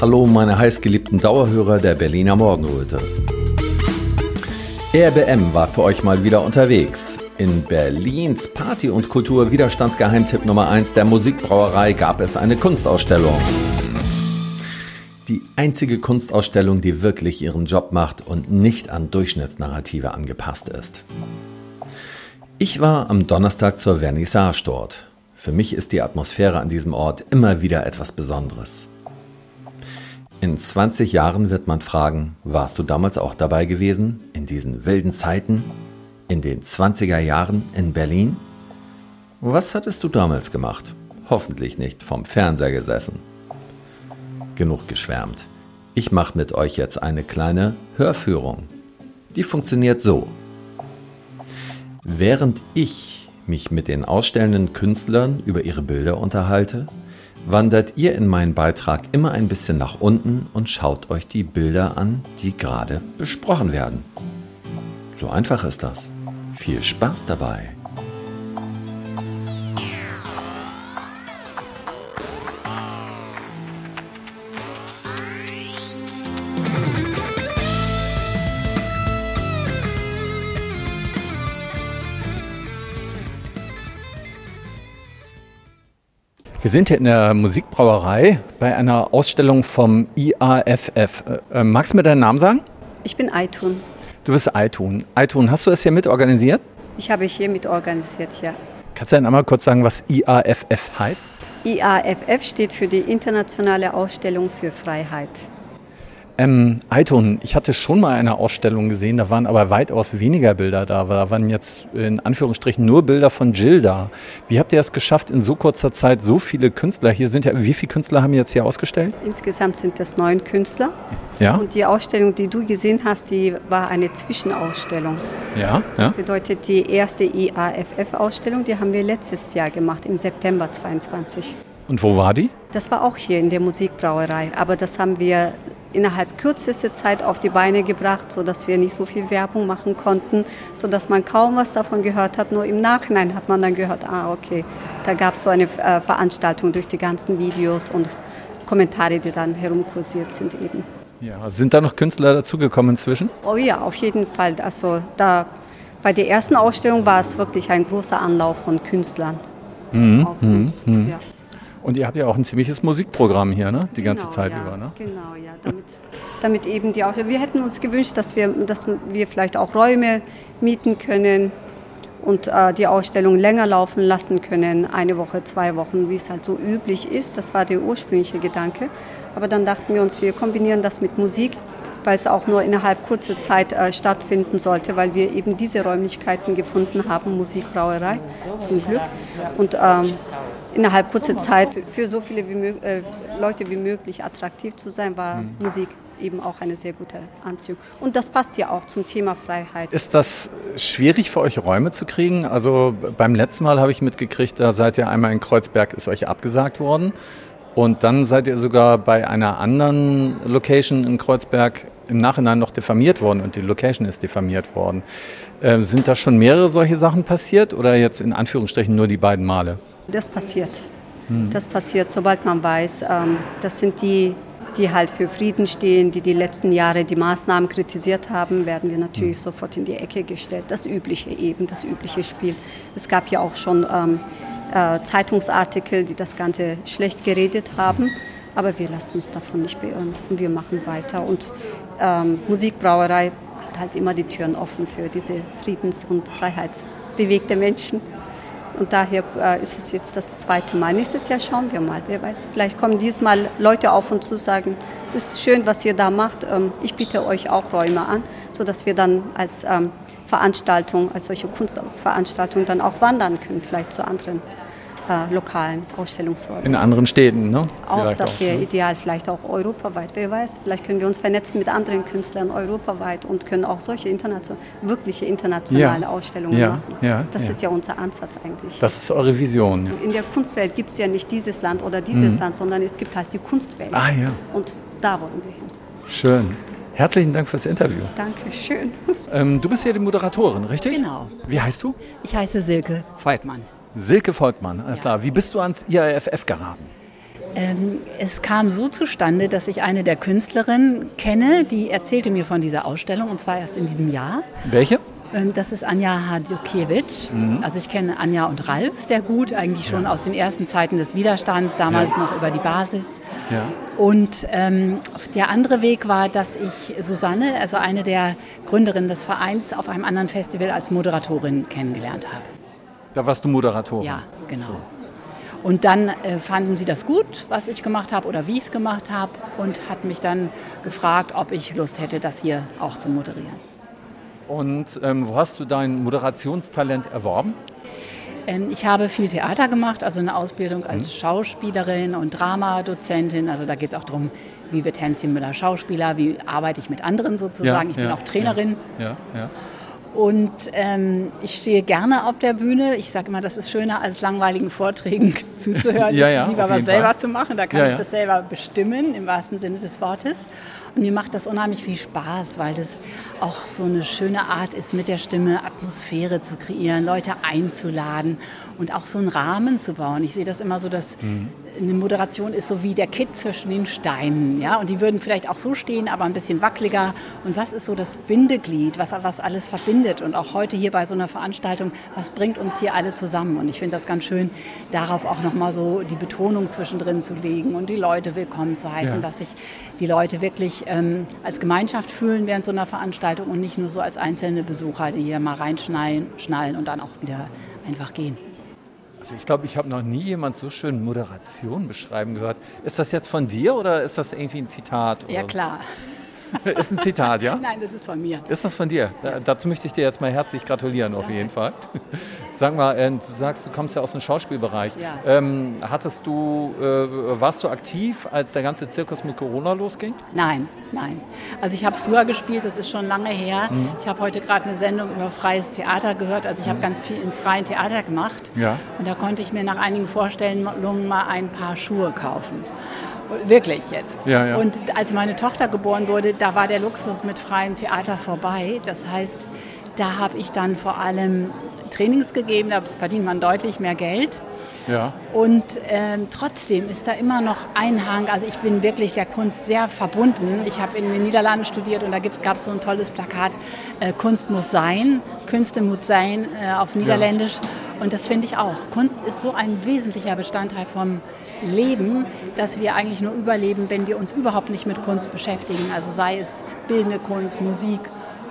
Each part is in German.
Hallo, meine heißgeliebten Dauerhörer der Berliner Morgenröte. RBM war für euch mal wieder unterwegs. In Berlins Party- und Kultur-Widerstandsgeheimtipp Nummer 1 der Musikbrauerei gab es eine Kunstausstellung. Die einzige Kunstausstellung, die wirklich ihren Job macht und nicht an Durchschnittsnarrative angepasst ist. Ich war am Donnerstag zur Vernissage dort. Für mich ist die Atmosphäre an diesem Ort immer wieder etwas Besonderes. In 20 Jahren wird man fragen, warst du damals auch dabei gewesen, in diesen wilden Zeiten, in den 20er Jahren in Berlin? Was hattest du damals gemacht? Hoffentlich nicht vom Fernseher gesessen. Genug geschwärmt. Ich mache mit euch jetzt eine kleine Hörführung. Die funktioniert so. Während ich mich mit den ausstellenden Künstlern über ihre Bilder unterhalte, wandert ihr in meinen Beitrag immer ein bisschen nach unten und schaut euch die Bilder an, die gerade besprochen werden. So einfach ist das. Viel Spaß dabei! Wir sind hier in der Musikbrauerei bei einer Ausstellung vom IAFF. Äh, magst du mir deinen Namen sagen? Ich bin Aitun. Du bist Aitun. Aitun, hast du das hier mit organisiert? Ich habe hier mit organisiert, ja. Kannst du dann einmal kurz sagen, was IAFF heißt? IAFF steht für die Internationale Ausstellung für Freiheit. Ähm, Aiton, ich hatte schon mal eine Ausstellung gesehen, da waren aber weitaus weniger Bilder da. Da waren jetzt in Anführungsstrichen nur Bilder von Jill da. Wie habt ihr es geschafft, in so kurzer Zeit so viele Künstler hier sind? Ja, wie viele Künstler haben jetzt hier ausgestellt? Insgesamt sind das neun Künstler. Ja. Und die Ausstellung, die du gesehen hast, die war eine Zwischenausstellung. Ja. Das ja. bedeutet, die erste IAFF-Ausstellung, die haben wir letztes Jahr gemacht, im September 22. Und wo war die? Das war auch hier in der Musikbrauerei, aber das haben wir innerhalb kürzester Zeit auf die Beine gebracht, sodass wir nicht so viel Werbung machen konnten, sodass man kaum was davon gehört hat. Nur im Nachhinein hat man dann gehört, ah okay, da gab es so eine äh, Veranstaltung durch die ganzen Videos und Kommentare, die dann herumkursiert sind eben. Ja, sind da noch Künstler dazugekommen inzwischen? Oh ja, auf jeden Fall. Also da bei der ersten Ausstellung war es wirklich ein großer Anlauf von Künstlern Mhm, auf uns. mhm. Ja. Und ihr habt ja auch ein ziemliches Musikprogramm hier, ne? Die ganze Genau, Zeit ja, über, ne? Genau, ja. Damit, damit eben die Ausstellung. Wir hätten uns gewünscht, dass wir, dass wir vielleicht auch Räume mieten können und äh, die Ausstellung länger laufen lassen können, eine Woche, zwei Wochen, wie es halt so üblich ist. Das war der ursprüngliche Gedanke. Aber dann dachten wir uns, wir kombinieren das mit Musik, weil es auch nur innerhalb kurzer Zeit äh, stattfinden sollte, weil wir eben diese Räumlichkeiten gefunden haben, Musikbrauerei zum Glück. Und ähm, innerhalb kurzer Zeit für so viele wie äh, Leute wie möglich attraktiv zu sein, war Musik eben auch eine sehr gute Anziehung. Und das passt ja auch zum Thema Freiheit. Ist das schwierig für euch Räume zu kriegen? Also beim letzten Mal habe ich mitgekriegt, da seid ihr einmal in Kreuzberg, ist euch abgesagt worden. Und dann seid ihr sogar bei einer anderen Location in Kreuzberg im Nachhinein noch diffamiert worden und die Location ist diffamiert worden. Äh, sind da schon mehrere solche Sachen passiert oder jetzt in Anführungsstrichen nur die beiden Male? Das passiert. Das passiert, sobald man weiß, ähm, das sind die, die halt für Frieden stehen, die die letzten Jahre die Maßnahmen kritisiert haben, werden wir natürlich sofort in die Ecke gestellt. Das übliche eben, das übliche Spiel. Es gab ja auch schon ähm, äh, Zeitungsartikel, die das Ganze schlecht geredet haben, aber wir lassen uns davon nicht beirren und wir machen weiter. Und ähm, Musikbrauerei hat halt immer die Türen offen für diese friedens- und freiheitsbewegte Menschen. Und daher äh, ist es jetzt das zweite Mal. Nächstes Jahr schauen wir mal. Wer weiß, vielleicht kommen diesmal Leute auf uns zu sagen, es ist schön, was ihr da macht. Ähm, ich biete euch auch Räume an, sodass wir dann als ähm, Veranstaltung, als solche Kunstveranstaltung dann auch wandern können, vielleicht zu anderen äh, lokalen Ausstellungsräumen. In anderen Städten, ne? Auch, Vielleicht das wäre ne? ideal, vielleicht auch europaweit. Wer weiß, vielleicht können wir uns vernetzen mit anderen Künstlern europaweit und können auch solche internation wirkliche internationale Ja. Ausstellungen Ja, machen. ja, das ja. ist ja unser Ansatz eigentlich. Das ist eure Vision. Ja. In der Kunstwelt gibt es ja nicht dieses Land oder dieses Land, sondern es gibt halt die Kunstwelt. Mhm. Ah ja, Und da wollen wir hin. schön. Herzlichen Dank fürs Interview. Danke schön. Ähm, du bist hier die Moderatorin, richtig? Genau. Wie heißt du? Ich heiße Silke Volkmann. Silke Volkmann, alles klar. Wie bist du ans IAFF geraten? Ähm, es kam so zustande, dass ich eine der Künstlerinnen kenne, die erzählte mir von dieser Ausstellung und zwar erst in diesem Jahr. Welche? Ähm, das ist Anja Hadjukiewicz. Mhm. Also ich kenne Anja und Ralf sehr gut, eigentlich schon ja. aus den ersten Zeiten des Widerstands, damals ja. noch über die Basis. Ja. Und ähm, der andere Weg war, dass ich Susanne, also eine der Gründerinnen des Vereins, auf einem anderen Festival als Moderatorin kennengelernt habe. Da warst du Moderatorin? Ja, genau. So. Und dann äh, fanden sie das gut, was ich gemacht habe oder wie ich es gemacht habe und hat mich dann gefragt, ob ich Lust hätte, das hier auch zu moderieren. Und ähm, wo hast du dein Moderationstalent erworben? Ähm, ich habe viel Theater gemacht, also eine Ausbildung als mhm. Schauspielerin und Dramadozentin. Also da geht es auch darum, wie wird Hänschen Müller Schauspieler, wie arbeite ich mit anderen sozusagen. Ja, ich bin auch Trainerin. Ja, ja, und ähm, ich stehe gerne auf der Bühne. Ich sage immer, das ist schöner als langweiligen Vorträgen zuzuhören. ja, ja, lieber was selber Fall. zu machen. Da kann ja, ich das selber bestimmen, im wahrsten Sinne des Wortes. Und mir macht das unheimlich viel Spaß, weil das auch so eine schöne Art ist, mit der Stimme Atmosphäre zu kreieren, Leute einzuladen und auch so einen Rahmen zu bauen. Ich sehe das immer so, dass mhm. eine Moderation ist so wie der Kitt zwischen den Steinen. Ja? Und die würden vielleicht auch so stehen, aber ein bisschen wackeliger. Und was ist so das Bindeglied, was, was alles verbindet? Und auch heute hier bei so einer Veranstaltung, was bringt uns hier alle zusammen? Und ich finde das ganz schön, darauf auch nochmal so die Betonung zwischendrin zu legen und die Leute willkommen zu heißen, ja. dass sich die Leute wirklich ähm, als Gemeinschaft fühlen während so einer Veranstaltung und nicht nur so als einzelne Besucher, die hier mal reinschnallen schnallen und dann auch wieder einfach gehen. Also ich glaube, ich habe noch nie jemand so schön Moderation beschreiben gehört. Ist das jetzt von dir oder ist das irgendwie ein Zitat? Oder? Ja klar. Ist ein Zitat, ja? Nein, das ist von mir. Ist das von dir? dazu möchte ich dir jetzt mal herzlich gratulieren, auf jeden Fall. Sag mal, äh, du sagst, du kommst ja aus dem Schauspielbereich. Ja. Ähm, hattest du, äh, warst du aktiv, als der ganze Zirkus mit Corona losging? Nein, nein. Also ich habe früher gespielt, das ist schon lange her. Mhm. Ich habe heute gerade eine Sendung über freies Theater gehört. Also ich habe mhm. ganz viel im freien Theater gemacht. Ja. Und da konnte ich mir nach einigen Vorstellungen mal ein paar Schuhe kaufen. Wirklich jetzt. Ja, ja. Und als meine Tochter geboren wurde, da war der Luxus mit freiem Theater vorbei. Das heißt, da habe ich dann vor allem Trainings gegeben, da verdient man deutlich mehr Geld. Ja. Und ähm, trotzdem ist da immer noch ein Hang. Also ich bin wirklich der Kunst sehr verbunden. Ich habe in den Niederlanden studiert und da gab es so ein tolles Plakat, äh, Kunst muss sein, Künste muss sein äh, auf Niederländisch. Ja. Und das finde ich auch. Kunst ist so ein wesentlicher Bestandteil vom leben, dass wir eigentlich nur überleben, wenn wir uns überhaupt nicht mit Kunst beschäftigen. Also sei es bildende Kunst, Musik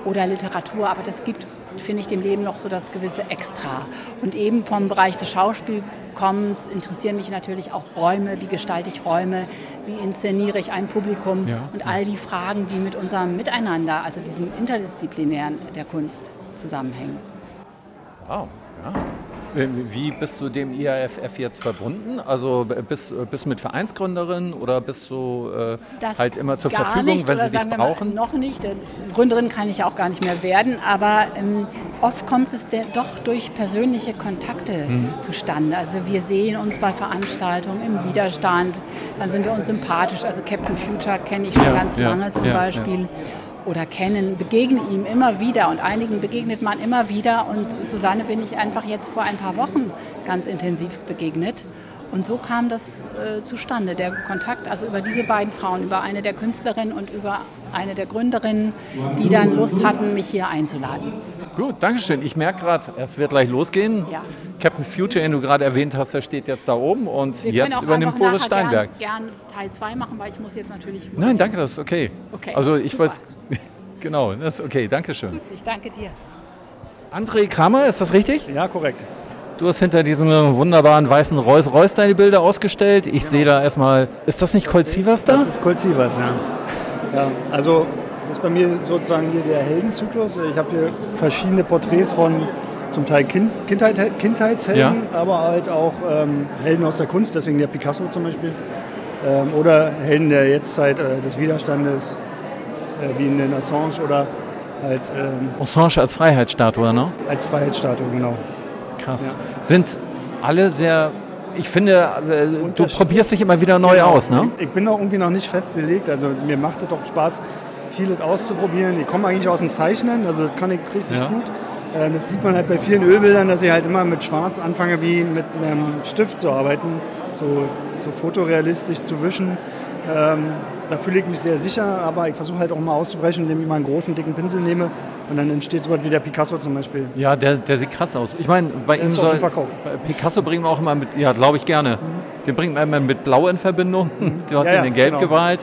oder Literatur, aber das gibt, finde ich, dem Leben noch so das gewisse Extra. Und eben vom Bereich des Schauspielkommens interessieren mich natürlich auch Räume, wie gestalte ich Räume, wie inszeniere ich ein Publikum ja. und all die Fragen, die mit unserem Miteinander, also diesem Interdisziplinären der Kunst zusammenhängen. Wow, ja. Wie bist du dem IAFF jetzt verbunden? Also bist, du mit Vereinsgründerin oder bist du äh, halt immer zur Verfügung, nicht, wenn sie dich brauchen? noch nicht. Gründerin kann ich auch gar nicht mehr werden, aber ähm, oft kommt es doch durch persönliche Kontakte mhm. zustande. Also wir sehen uns bei Veranstaltungen im Widerstand, dann sind wir uns sympathisch. Also Captain Future kenne ich schon ja, ganz ja, lange zum ja, Beispiel oder kennen, begegnen ihm immer wieder und einigen begegnet man immer wieder und Susanne bin ich einfach jetzt vor ein paar Wochen ganz intensiv begegnet. Und so kam das äh, zustande, der Kontakt, also über diese beiden Frauen, über eine der Künstlerinnen und über eine der Gründerinnen, die dann Lust hatten, mich hier einzuladen. Gut, danke schön. Ich merke gerade, es wird gleich losgehen. Ja. Captain Future, den du gerade erwähnt hast, der steht jetzt da oben und Wir jetzt übernimmt Boris Steinberg. Gern, gern Teil 2 machen, weil ich muss jetzt natürlich... Nein, danke, das ist okay. okay also ich wollte... Genau, das ist okay, danke schön. Ich danke dir. André Kramer, ist das richtig? Ja, korrekt. Du hast hinter diesem wunderbaren weißen Reus Reus deine Bilder ausgestellt. Ich genau. sehe da erstmal, ist das nicht Colt Sievers da? Das ist Colt Sievers, ja. ja. Also das ist bei mir sozusagen hier der Heldenzyklus. Ich habe hier verschiedene Porträts von zum Teil kind, Kindheit, Kindheitshelden, ja. aber halt auch ähm, Helden aus der Kunst, deswegen der Picasso zum Beispiel. Ähm, oder Helden der Jetztzeit äh, des Widerstandes, äh, wie in den Assange oder halt. Ähm, Assange als Freiheitsstatue, ne? Als Freiheitsstatue, genau. Krass. Ja. Sind alle sehr ich finde, äh, du probierst dich immer wieder neu genau. aus, ne? Ich bin auch irgendwie noch nicht festgelegt. Also mir macht es doch Spaß, vieles auszuprobieren. Ich komme eigentlich aus dem Zeichnen, also kann ich richtig ja. gut. Äh, das sieht man halt bei vielen Ölbildern, dass ich halt immer mit Schwarz anfange, wie mit einem Stift zu arbeiten, so, so fotorealistisch zu wischen. Ähm, da fühle ich mich sehr sicher, aber ich versuche halt auch mal auszubrechen, indem ich mal einen großen, dicken Pinsel nehme und dann entsteht so was wie der Picasso zum Beispiel. Ja, der, der sieht krass aus. Ich meine, bei ihm soll, Picasso bringen wir auch immer mit, ja, glaube ich gerne. Mhm. Den bringt man immer mit Blau in Verbindung. Mhm. Du hast ja, ihn in Gelb genau. geweiht.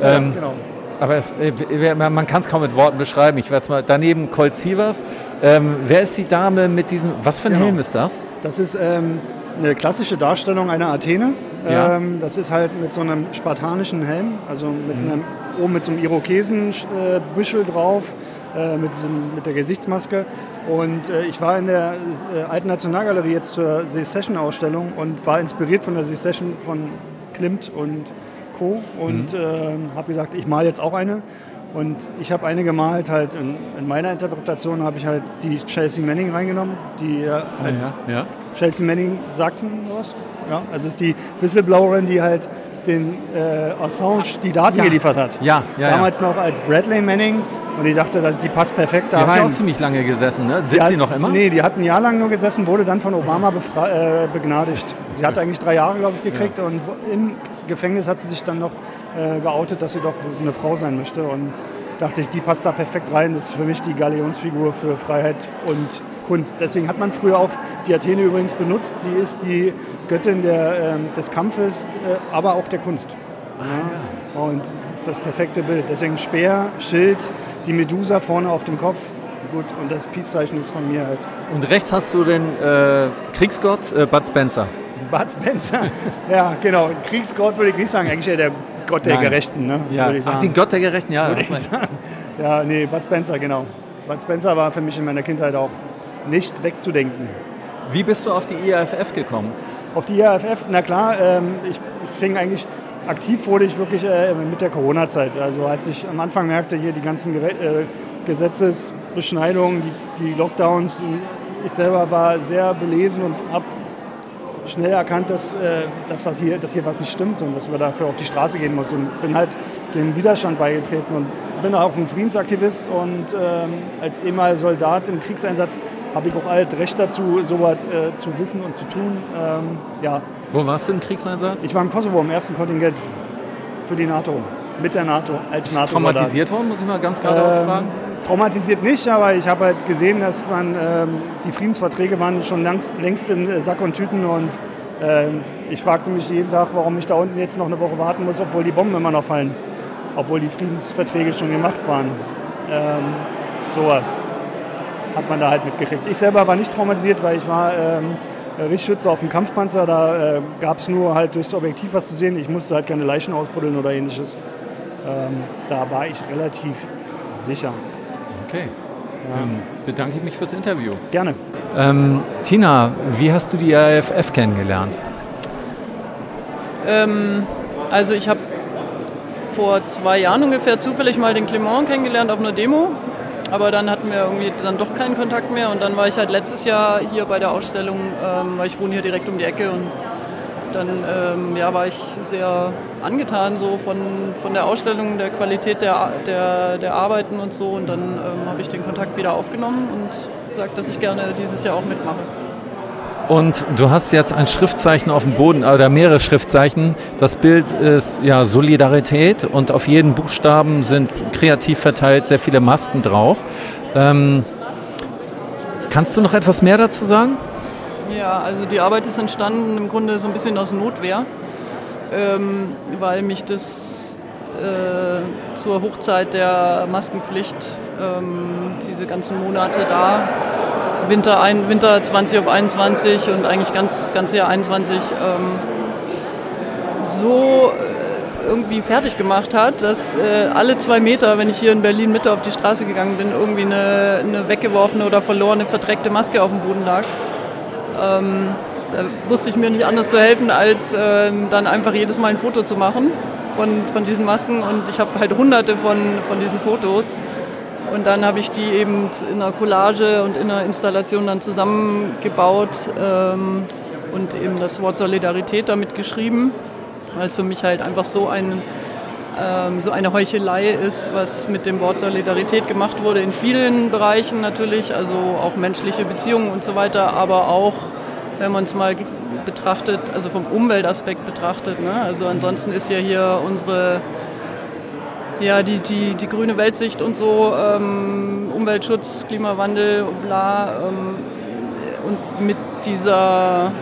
Ja, ähm, genau. Aber es, äh, man kann es kaum mit Worten beschreiben. Ich werde es mal daneben Colt Sievers. Ähm, wer ist die Dame mit diesem? Was für ein genau. Helm ist das? Das ist ähm, eine klassische Darstellung einer Athene. Ja. Ähm, das ist halt mit so einem spartanischen Helm, also mit mhm. einem, oben mit so einem Irokesenbüschel äh, drauf, äh, mit, diesem, mit der Gesichtsmaske. Und äh, ich war in der äh, Alten Nationalgalerie jetzt zur Secession-Ausstellung und war inspiriert von der Secession von Klimt und Co. Und mhm. Ähm, habe gesagt, ich male jetzt auch eine. Und ich habe eine gemalt, halt in, in meiner Interpretation habe ich halt die Chelsea Manning reingenommen, die ah, als ja, ja. Chelsea Manning sagt was. Ja, also ist die Whistleblowerin, die halt den äh, Assange die Daten ja. geliefert hat. Ja, ja Damals noch als Bradley Manning und ich dachte, die passt perfekt da die rein. Die hat auch ziemlich lange gesessen, ne? Sitzt sie noch immer? Nee, die hat ein Jahr lang nur gesessen, wurde dann von Obama äh, begnadigt. Sie hat eigentlich drei Jahre, glaube ich, gekriegt und im Gefängnis hat sie sich dann noch äh, geoutet, dass sie doch so eine Frau sein möchte und dachte ich, die passt da perfekt rein. Das ist für mich die Galionsfigur für Freiheit und Kunst. Deswegen hat man früher auch die Athene übrigens benutzt. Sie ist die Göttin der, äh, des Kampfes, äh, aber auch der Kunst. Ja. Und ist das perfekte Bild. Deswegen Speer, Schild, die Medusa vorne auf dem Kopf. Gut, und das Peace-Zeichen ist von mir halt. Und rechts hast du den äh, Kriegsgott äh, Bud Spencer. Bud Spencer, ja genau. Kriegsgott würde ich nicht sagen, eigentlich eher der Gott der Nein. Gerechten, ne? Ja. Würde ich sagen. Ach, den Gott der Gerechten, ja. Würde ich sagen. Ja, nee, Bud Spencer, genau. Bud Spencer war für mich in meiner Kindheit auch nicht wegzudenken. Wie bist du auf die IAFF gekommen? Auf die IAFF, na klar, ähm, ich, es fing eigentlich aktiv wurde ich wirklich äh, mit der Corona-Zeit. Also als ich am Anfang merkte, hier die ganzen Gere äh, Gesetzesbeschneidungen, die, die Lockdowns, ich selber war sehr belesen und habe schnell erkannt, dass, äh, dass, das hier, dass hier was nicht stimmt und dass man dafür auf die Straße gehen muss. Und bin halt dem Widerstand beigetreten und bin auch ein Friedensaktivist und ähm, als ehemaliger Soldat im Kriegseinsatz habe ich auch alt Recht dazu, sowas äh, zu wissen und zu tun. Ähm, ja. Wo warst du im Kriegseinsatz? Ich war im Kosovo im ersten Kontingent für die NATO, mit der NATO, als nato -Soldat. Traumatisiert worden, muss ich mal ganz geradeaus ähm, fragen? Traumatisiert nicht, aber ich habe halt gesehen, dass man, ähm, die Friedensverträge waren schon langst, längst in äh, Sack und Tüten und ähm, ich fragte mich jeden Tag, warum ich da unten jetzt noch eine Woche warten muss, obwohl die Bomben immer noch fallen obwohl die Friedensverträge schon gemacht waren. Ähm, sowas hat man da halt mitgekriegt. Ich selber war nicht traumatisiert, weil ich war ähm, Richtschütze auf dem Kampfpanzer. Da äh, gab es nur halt durchs Objektiv was zu sehen. Ich musste halt keine Leichen ausbuddeln oder ähnliches. Ähm, da war ich relativ sicher. Okay. Ja. Dann bedanke ich mich fürs Interview. Gerne. Ähm, Tina, wie hast du die AFF kennengelernt? Ähm, also ich habe vor zwei Jahren ungefähr zufällig mal den Clement kennengelernt auf einer Demo. Aber dann hatten wir irgendwie dann doch keinen Kontakt mehr. Und dann war ich halt letztes Jahr hier bei der Ausstellung, ähm, weil ich wohne hier direkt um die Ecke. Und dann ähm, ja, war ich sehr angetan so von, von der Ausstellung, der Qualität der, der, der Arbeiten und so. Und dann ähm, habe ich den Kontakt wieder aufgenommen und gesagt, dass ich gerne dieses Jahr auch mitmache. Und du hast jetzt ein Schriftzeichen auf dem Boden oder mehrere Schriftzeichen. Das Bild ist ja Solidarität und auf jeden Buchstaben sind kreativ verteilt sehr viele Masken drauf. Ähm, kannst du noch etwas mehr dazu sagen? Ja, also die Arbeit ist entstanden im Grunde so ein bisschen aus Notwehr, ähm, weil mich das äh, zur Hochzeit der Maskenpflicht, ähm, diese ganzen Monate da, Winter, ein, Winter 20 auf 21 und eigentlich ganz, ganz Jahr 21 ähm, so äh, irgendwie fertig gemacht hat, dass äh, alle zwei Meter, wenn ich hier in Berlin Mitte auf die Straße gegangen bin, irgendwie eine, eine weggeworfene oder verlorene, verdreckte Maske auf dem Boden lag. Ähm, da wusste ich mir nicht anders zu helfen, als äh, dann einfach jedes Mal ein Foto zu machen von, von diesen Masken. Und ich habe halt hunderte von, von diesen Fotos. Und dann habe ich die eben in einer Collage und in einer Installation dann zusammengebaut ähm, und eben das Wort Solidarität damit geschrieben, weil es für mich halt einfach so ein ähm, so eine Heuchelei ist, was mit dem Wort Solidarität gemacht wurde in vielen Bereichen natürlich, also auch menschliche Beziehungen und so weiter, aber auch, wenn man es mal betrachtet, also vom Umweltaspekt betrachtet. Ne? Also ansonsten ist ja hier unsere ja, die, die, die grüne Weltsicht und so, ähm, Umweltschutz, Klimawandel, bla. Ähm, und mit dieser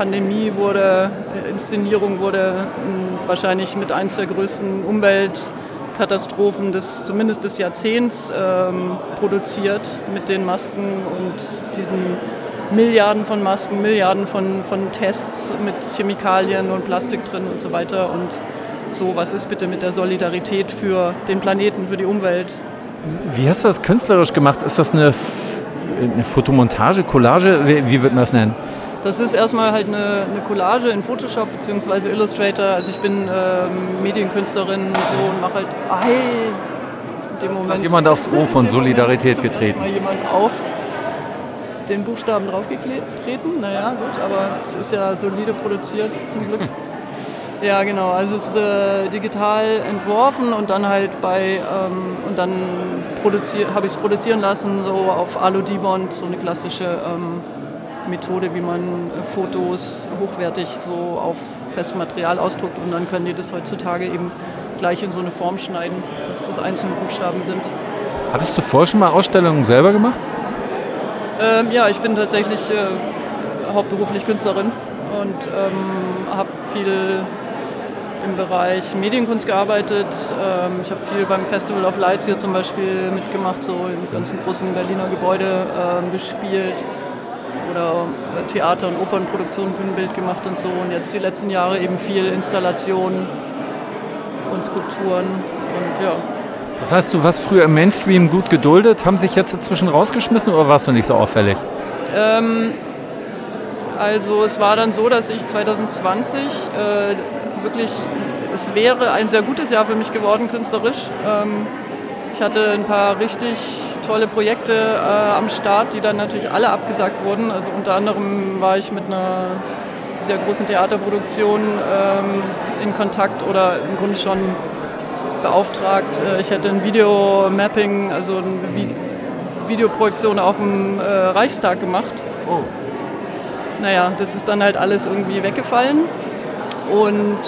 Pandemie wurde, Inszenierung wurde wahrscheinlich mit eines der größten Umweltkatastrophen des, zumindest des Jahrzehnts ähm, produziert mit den Masken und diesen Milliarden von Masken, Milliarden von, von Tests mit Chemikalien und Plastik drin und so weiter. Und so, was ist bitte mit der Solidarität für den Planeten, für die Umwelt? Wie hast du das künstlerisch gemacht? Ist das eine, eine Fotomontage, Collage? Wie, wie wird man das nennen? Das ist erstmal halt eine, eine Collage in Photoshop bzw. Illustrator. Also ich bin ähm, Medienkünstlerin so, und mache halt ei, in dem Moment. Hat jemand aufs O von Solidarität getreten? Mal jemand auf den Buchstaben draufgetreten. Naja, gut, aber es ist ja solide produziert zum Glück. Ja, genau. Also es ist äh, digital entworfen und dann halt bei ähm, und dann habe ich es produzieren lassen so auf Alu-Dibond, so eine klassische ähm, Methode, wie man äh, Fotos hochwertig so auf festem Material ausdruckt und dann können die das heutzutage eben gleich in so eine Form schneiden, dass das einzelne Buchstaben sind. Hattest du vorher schon mal Ausstellungen selber gemacht? Ähm, ja, ich bin tatsächlich äh, hauptberuflich Künstlerin und ähm, habe viel im Bereich Medienkunst gearbeitet. Ähm, ich habe viel beim Festival of Lights hier zum Beispiel mitgemacht, so im ganzen großen Berliner Gebäude ähm, gespielt oder Theater- und Opernproduktion, Bühnenbild gemacht und so. Und jetzt die letzten Jahre eben viel Installationen und Skulpturen und ja. Das heißt, du warst früher im Mainstream gut geduldet, haben sich jetzt inzwischen rausgeschmissen oder warst du nicht so auffällig? Ähm, also es war dann so, dass ich 2020 äh, wirklich, es wäre ein sehr gutes Jahr für mich geworden künstlerisch. Ähm, ich hatte ein paar richtig tolle Projekte äh, am Start, die dann natürlich alle abgesagt wurden. Also unter anderem war ich mit einer sehr großen Theaterproduktion ähm, in Kontakt oder im Grunde schon beauftragt. Äh, ich hätte ein Videomapping, also eine Vi Videoprojektion auf dem äh, Reichstag gemacht. Oh. Naja, das ist dann halt alles irgendwie weggefallen. Und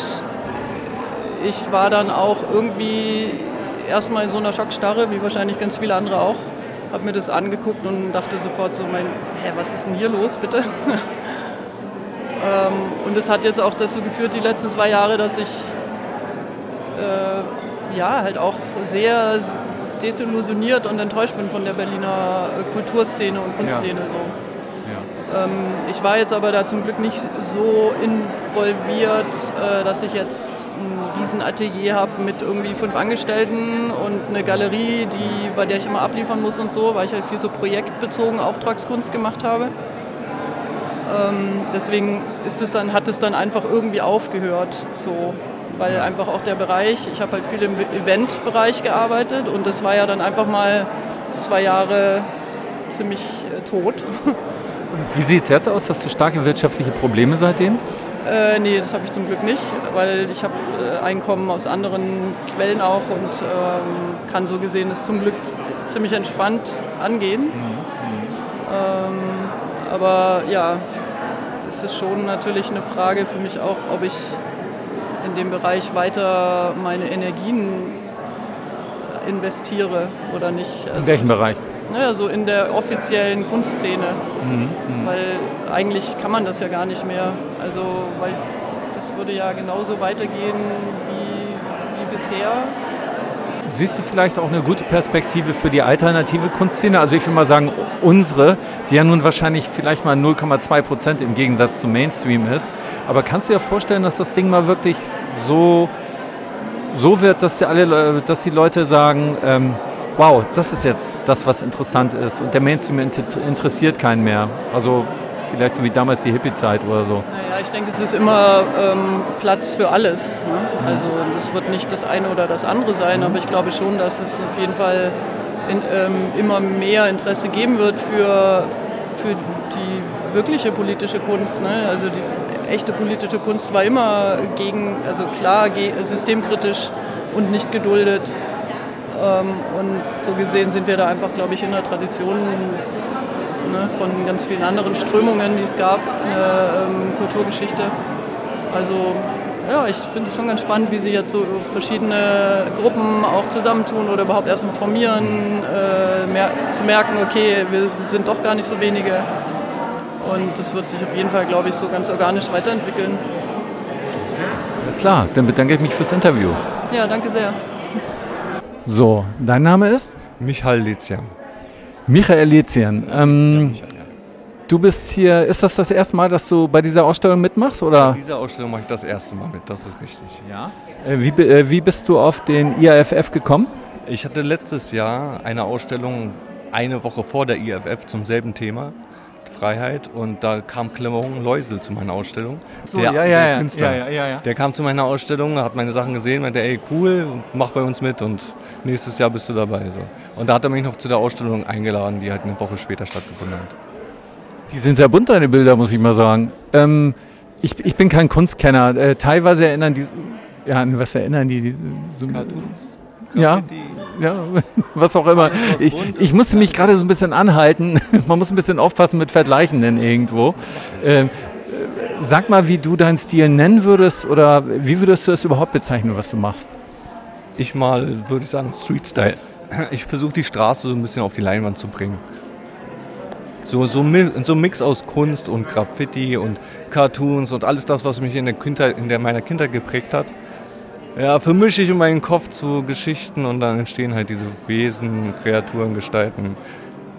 ich war dann auch irgendwie erstmal in so einer Schockstarre, wie wahrscheinlich ganz viele andere auch. Habe mir das angeguckt und dachte sofort so, mein, hä, was ist denn hier los, bitte? ähm, und es hat jetzt auch dazu geführt, die letzten zwei Jahre, dass ich äh, ja halt auch sehr desillusioniert und enttäuscht bin von der Berliner Kulturszene und Kunstszene. Ja. So. Ähm, ich war jetzt aber da zum Glück nicht so involviert, äh, dass ich jetzt ein riesen Atelier habe mit irgendwie fünf Angestellten und eine Galerie, die, bei der ich immer abliefern muss und so, weil ich halt viel so projektbezogen Auftragskunst gemacht habe. Ähm, deswegen ist es dann, hat es dann einfach irgendwie aufgehört, so, weil einfach auch der Bereich, ich habe halt viel im Eventbereich gearbeitet und das war ja dann einfach mal zwei Jahre ziemlich äh, tot. Wie sieht es jetzt aus? Hast du starke wirtschaftliche Probleme seitdem? Äh, nee, das habe ich zum Glück nicht, weil ich habe äh, Einkommen aus anderen Quellen auch und ähm, kann so gesehen es zum Glück ziemlich entspannt angehen. Mhm. Ähm, aber ja, es ist schon natürlich eine Frage für mich auch, ob ich in dem Bereich weiter meine Energien investiere oder nicht. Also in welchem Bereich? Ne, so in der offiziellen Kunstszene. Mhm, mhm, weil eigentlich kann man das ja gar nicht mehr. Also, weil das würde ja genauso weitergehen wie, wie bisher. Siehst du vielleicht auch eine gute Perspektive für die alternative Kunstszene? Also ich würde mal sagen, unsere, die ja nun wahrscheinlich vielleicht mal 0,2 Prozent im Gegensatz zum Mainstream ist. Aber kannst du dir vorstellen, dass das Ding mal wirklich so, so wird, dass die, alle, dass die Leute sagen, ähm, wow, das ist jetzt das, was interessant ist. Und der Mainstream interessiert keinen mehr. Also vielleicht so wie damals die Hippie-Zeit oder so. Naja, ich denke, es ist immer ähm, Platz für alles. Ne? Also es wird nicht das eine oder das andere sein, aber ich glaube schon, dass es auf jeden Fall in, ähm, immer mehr Interesse geben wird für, für die wirkliche politische Kunst. Ne? Also die echte politische Kunst war immer gegen, also klar systemkritisch und nicht geduldet. Ähm, und so gesehen sind wir da einfach, glaube ich, in der Tradition ne, von ganz vielen anderen Strömungen, die es gab, in der ähm, Kulturgeschichte. Also ja, ich finde es schon ganz spannend, wie sie jetzt so verschiedene Gruppen auch zusammentun oder überhaupt erstmal formieren, äh, mer zu merken, okay, wir sind doch gar nicht so wenige. Und das wird sich auf jeden Fall, glaube ich, so ganz organisch weiterentwickeln. Alles klar, dann bedanke ich mich fürs Interview. Ja, danke sehr. So, dein Name ist? Michael Lezian. Michael Lezian. Ähm, du bist hier, ist das das erste Mal, dass du bei dieser Ausstellung mitmachst? Oder? Bei dieser Ausstellung mache ich das erste Mal mit, das ist richtig. Ja. Äh, wie, äh, wie bist du auf den IAFF gekommen? Ich hatte letztes Jahr eine Ausstellung eine Woche vor der IAFF zum selben Thema. Freiheit und da kam Clement Leusel zu meiner Ausstellung. So, der, ja, ja, der Künstler. Ja, ja, der kam zu meiner Ausstellung, hat meine Sachen gesehen, meinte, ey, cool, mach bei uns mit und nächstes Jahr bist du dabei. So. Und da hat er mich noch zu der Ausstellung eingeladen, die halt eine Woche später stattgefunden hat. Die sind sehr bunt, deine Bilder, muss ich mal sagen. Ähm, ich, ich bin kein Kunstkenner. Äh, teilweise erinnern die, ja, an was erinnern die? die so, Cartoons? Ja, ja, was auch immer. Ich, ich musste mich gerade so ein bisschen anhalten. Man muss ein bisschen aufpassen mit Vergleichen denn irgendwo. Ähm, sag mal, wie du deinen Stil nennen würdest oder wie würdest du es überhaupt bezeichnen, was du machst? Ich mal, würde ich sagen, Street Style. Ich versuche die Straße so ein bisschen auf die Leinwand zu bringen. So, so, so ein Mix aus Kunst und Graffiti und Cartoons und alles das, was mich in, der Kindheit, in der meiner Kindheit geprägt hat ja, vermische ich in meinen Kopf zu Geschichten und dann entstehen halt diese Wesen, Kreaturen, Gestalten.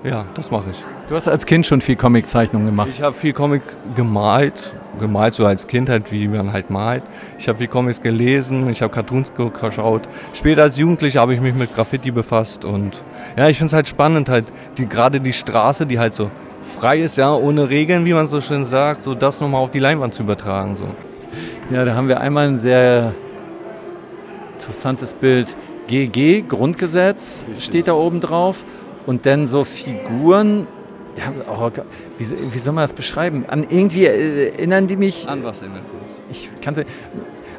Ja, das mache ich. Du hast als Kind schon viel Comiczeichnung gemacht. Ich habe viel Comic gemalt, gemalt so als Kind halt, wie man halt malt. Ich habe viel Comics gelesen, ich habe Cartoons geschaut. Später als Jugendlicher habe ich mich mit Graffiti befasst und ja, ich finde es halt spannend halt, die, gerade die Straße, die halt so frei ist, ja, ohne Regeln, wie man so schön sagt, so das nochmal auf die Leinwand zu übertragen. So. Ja, da haben wir einmal einen sehr interessantes Bild. GG, Grundgesetz, steht da oben drauf. Und dann so Figuren. Ja, oh, wie, wie, soll man das beschreiben? An irgendwie erinnern die mich. An was erinnert sich? Ich kann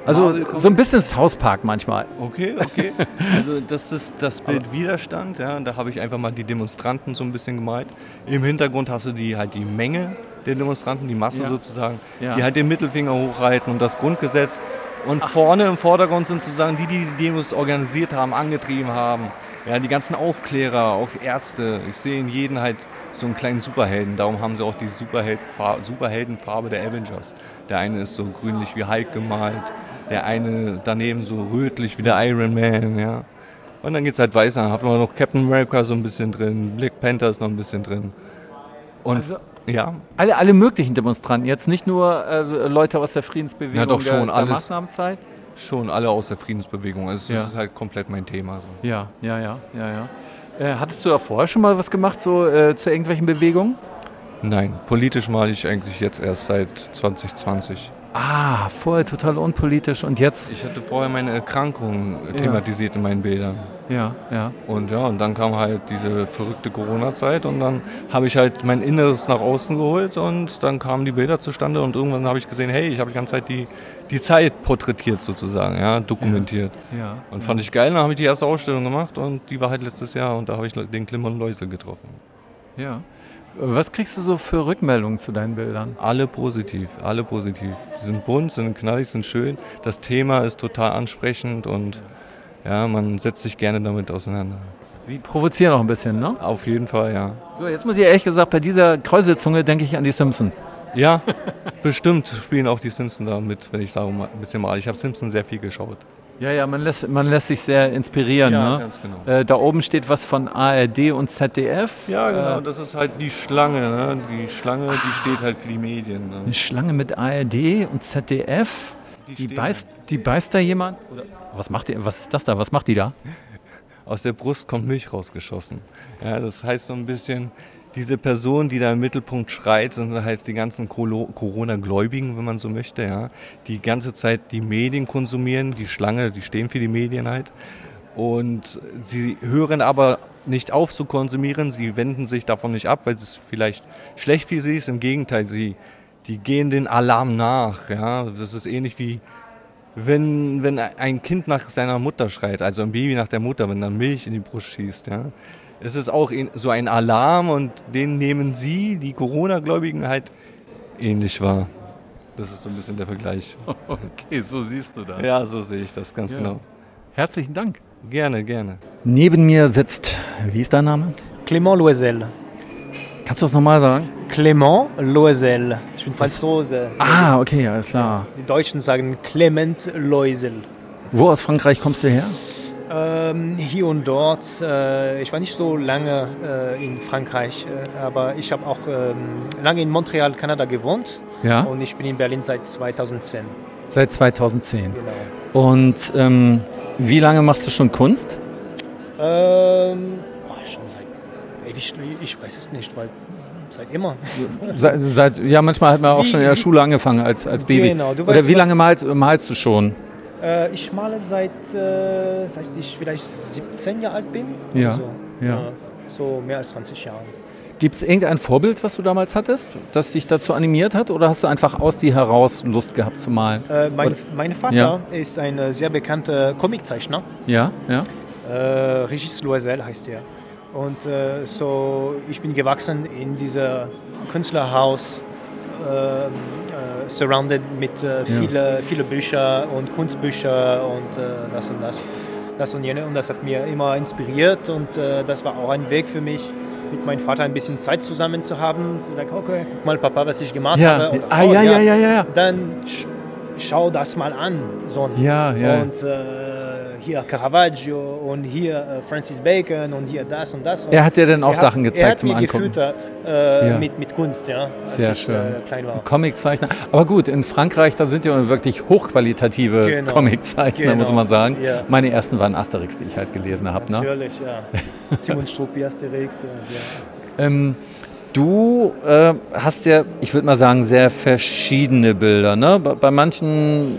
Also so ein bisschen das Hauspark manchmal. Okay, okay. Also das ist das Bild Widerstand, ja, da habe ich einfach mal die Demonstranten so ein bisschen gemalt. Im Hintergrund hast du die halt die Menge der Demonstranten, die Masse ja. sozusagen, ja. die halt den Mittelfinger hochhalten und das Grundgesetz und Ach. vorne im Vordergrund sind sozusagen die, die die Demos organisiert haben, angetrieben haben. Ja, die ganzen Aufklärer, auch Ärzte. Ich sehe in jedem halt so einen kleinen Superhelden. Darum haben sie auch die Superheldenfarbe der Avengers. Der eine ist so grünlich wie Hulk gemalt, der eine daneben so rötlich wie der Iron Man, ja. Und dann geht es halt weiter. Haben wir noch Captain America so ein bisschen drin, Black Panther ist noch ein bisschen drin. Und also ja. Alle, alle möglichen Demonstranten, jetzt nicht nur äh, Leute aus der Friedensbewegung ja, doch schon, der, der Maßnahmenzeit? Schon alle aus der Friedensbewegung. Also ja. Das ist halt komplett mein Thema. So. Ja, ja, ja, ja, ja. Äh, hattest du ja vorher schon mal was gemacht so, äh, zu irgendwelchen Bewegungen? Nein, politisch male ich eigentlich jetzt erst seit 2020. Ah, vorher total unpolitisch und jetzt? Ich hatte vorher meine Erkrankung thematisiert ja. in meinen Bildern. Ja, ja. Und ja, und dann kam halt diese verrückte Corona-Zeit und dann habe ich halt mein Inneres nach außen geholt und dann kamen die Bilder zustande und irgendwann habe ich gesehen, hey, ich habe die ganze Zeit die, die Zeit porträtiert sozusagen, ja, dokumentiert. Ja. ja und fand ich geil, dann habe ich die erste Ausstellung gemacht und die war halt letztes Jahr und da habe ich den Klimmer und Läusel getroffen. Ja. Was kriegst du so für Rückmeldungen zu deinen Bildern? Alle positiv, alle positiv. Die sind bunt, sind knallig, sind schön. Das Thema ist total ansprechend und ja, man setzt sich gerne damit auseinander. Sie provozieren auch ein bisschen, ne? Auf jeden Fall, ja. So, jetzt muss ich ehrlich gesagt, bei dieser Kräuselzunge denke ich an die Simpsons. Ja, bestimmt spielen auch die Simpsons da mit, wenn ich da ein bisschen mal. Ich habe Simpsons sehr viel geschaut. Ja, ja, man lässt, man lässt sich sehr inspirieren. Ja, ne? ganz genau. Äh, da oben steht was von ARD und ZDF. Ja, genau, äh, das ist halt die Schlange. Ne? Die Schlange, ah, die steht halt für die Medien. Ne? Eine Schlange mit ARD und ZDF. Die, die beißt, halt. die beißt da jemand? Oder was macht die, was ist das da? Was macht die da? Aus der Brust kommt Milch rausgeschossen. Ja, das heißt so ein bisschen, diese Person, die da im Mittelpunkt schreit, sind halt die ganzen Corona-Gläubigen, wenn man so möchte, ja, die ganze Zeit die Medien konsumieren, die Schlange, die stehen für die Medien halt. Und sie hören aber nicht auf zu konsumieren, sie wenden sich davon nicht ab, weil es vielleicht schlecht für sie ist. Im Gegenteil, sie die gehen den Alarm nach. Ja? Das ist ähnlich wie wenn, wenn ein Kind nach seiner Mutter schreit, also ein Baby nach der Mutter, wenn dann Milch in die Brust schießt, ja, es ist auch so ein Alarm und den nehmen Sie, die Corona-Gläubigen, halt ähnlich wahr. Das ist so ein bisschen der Vergleich. Okay, so siehst du das. Ja, so sehe ich das ganz ja. genau. Herzlichen Dank. Gerne, gerne. Neben mir sitzt, wie ist dein Name? Clément Loisel. Kannst du das nochmal sagen? Clément Loisel. Ich bin Franzose. Ah, okay, alles klar. Die Deutschen sagen Clement Loisel. Wo aus Frankreich kommst du her? Ähm, hier und dort. Äh, ich war nicht so lange äh, in Frankreich, äh, aber ich habe auch ähm, lange in Montreal, Kanada gewohnt. Ja. Und ich bin in Berlin seit 2010. Seit 2010. Genau. Und ähm, wie lange machst du schon Kunst? Oh, schon seit ewig, ich weiß es nicht, weil seit immer. Seit, seit, ja, manchmal hat man auch wie, schon in der Schule angefangen als, als Baby. Genau, du Oder wie lange malst, malst du schon? Äh, ich male seit, äh, seit ich vielleicht 17 Jahre alt bin. Ja, so. ja. so mehr als 20 Jahre. Gibt es irgendein Vorbild, was du damals hattest, das dich dazu animiert hat? Oder hast du einfach aus dir heraus Lust gehabt zu malen? Äh, mein, mein, Vater ja. ist ein äh, sehr bekannter Comiczeichner. Ja, ja. Äh, Regis Loisel heißt er. Und äh, so, ich bin gewachsen in diesem Künstlerhaus, äh, äh, surrounded mit äh, viele, viele Bücher und Kunstbücher und äh, das und das. Das und jene. Und das hat mir immer inspiriert und äh, das war auch ein Weg für mich, mit meinem Vater ein bisschen Zeit zusammen zu haben. So, okay, guck mal, Papa, was ich gemacht ja. habe. Und, ah, oh, ja, ja, ja, ja. Dann sch schau das mal an, Sohn. Ja, ja. Und hier Caravaggio und hier äh, Francis Bacon und hier das und das. Und er hat dir dann auch Sachen hat, gezeigt zum Angucken? Er hat mir gefüttert äh, ja. mit, mit Kunst, ja. Sehr ich, schön. Äh, klein war. Comiczeichner. Aber gut, in Frankreich, da sind ja wirklich hochqualitative genau. Comiczeichner, genau. muss man sagen. Ja. Meine ersten waren Asterix, die ich halt gelesen habe. Ne? Natürlich, ne? ja. Timon Struppi, Asterix, ja. Ähm, Du äh, hast ja, ich würde mal sagen, sehr verschiedene Bilder. Ne? Bei, bei manchen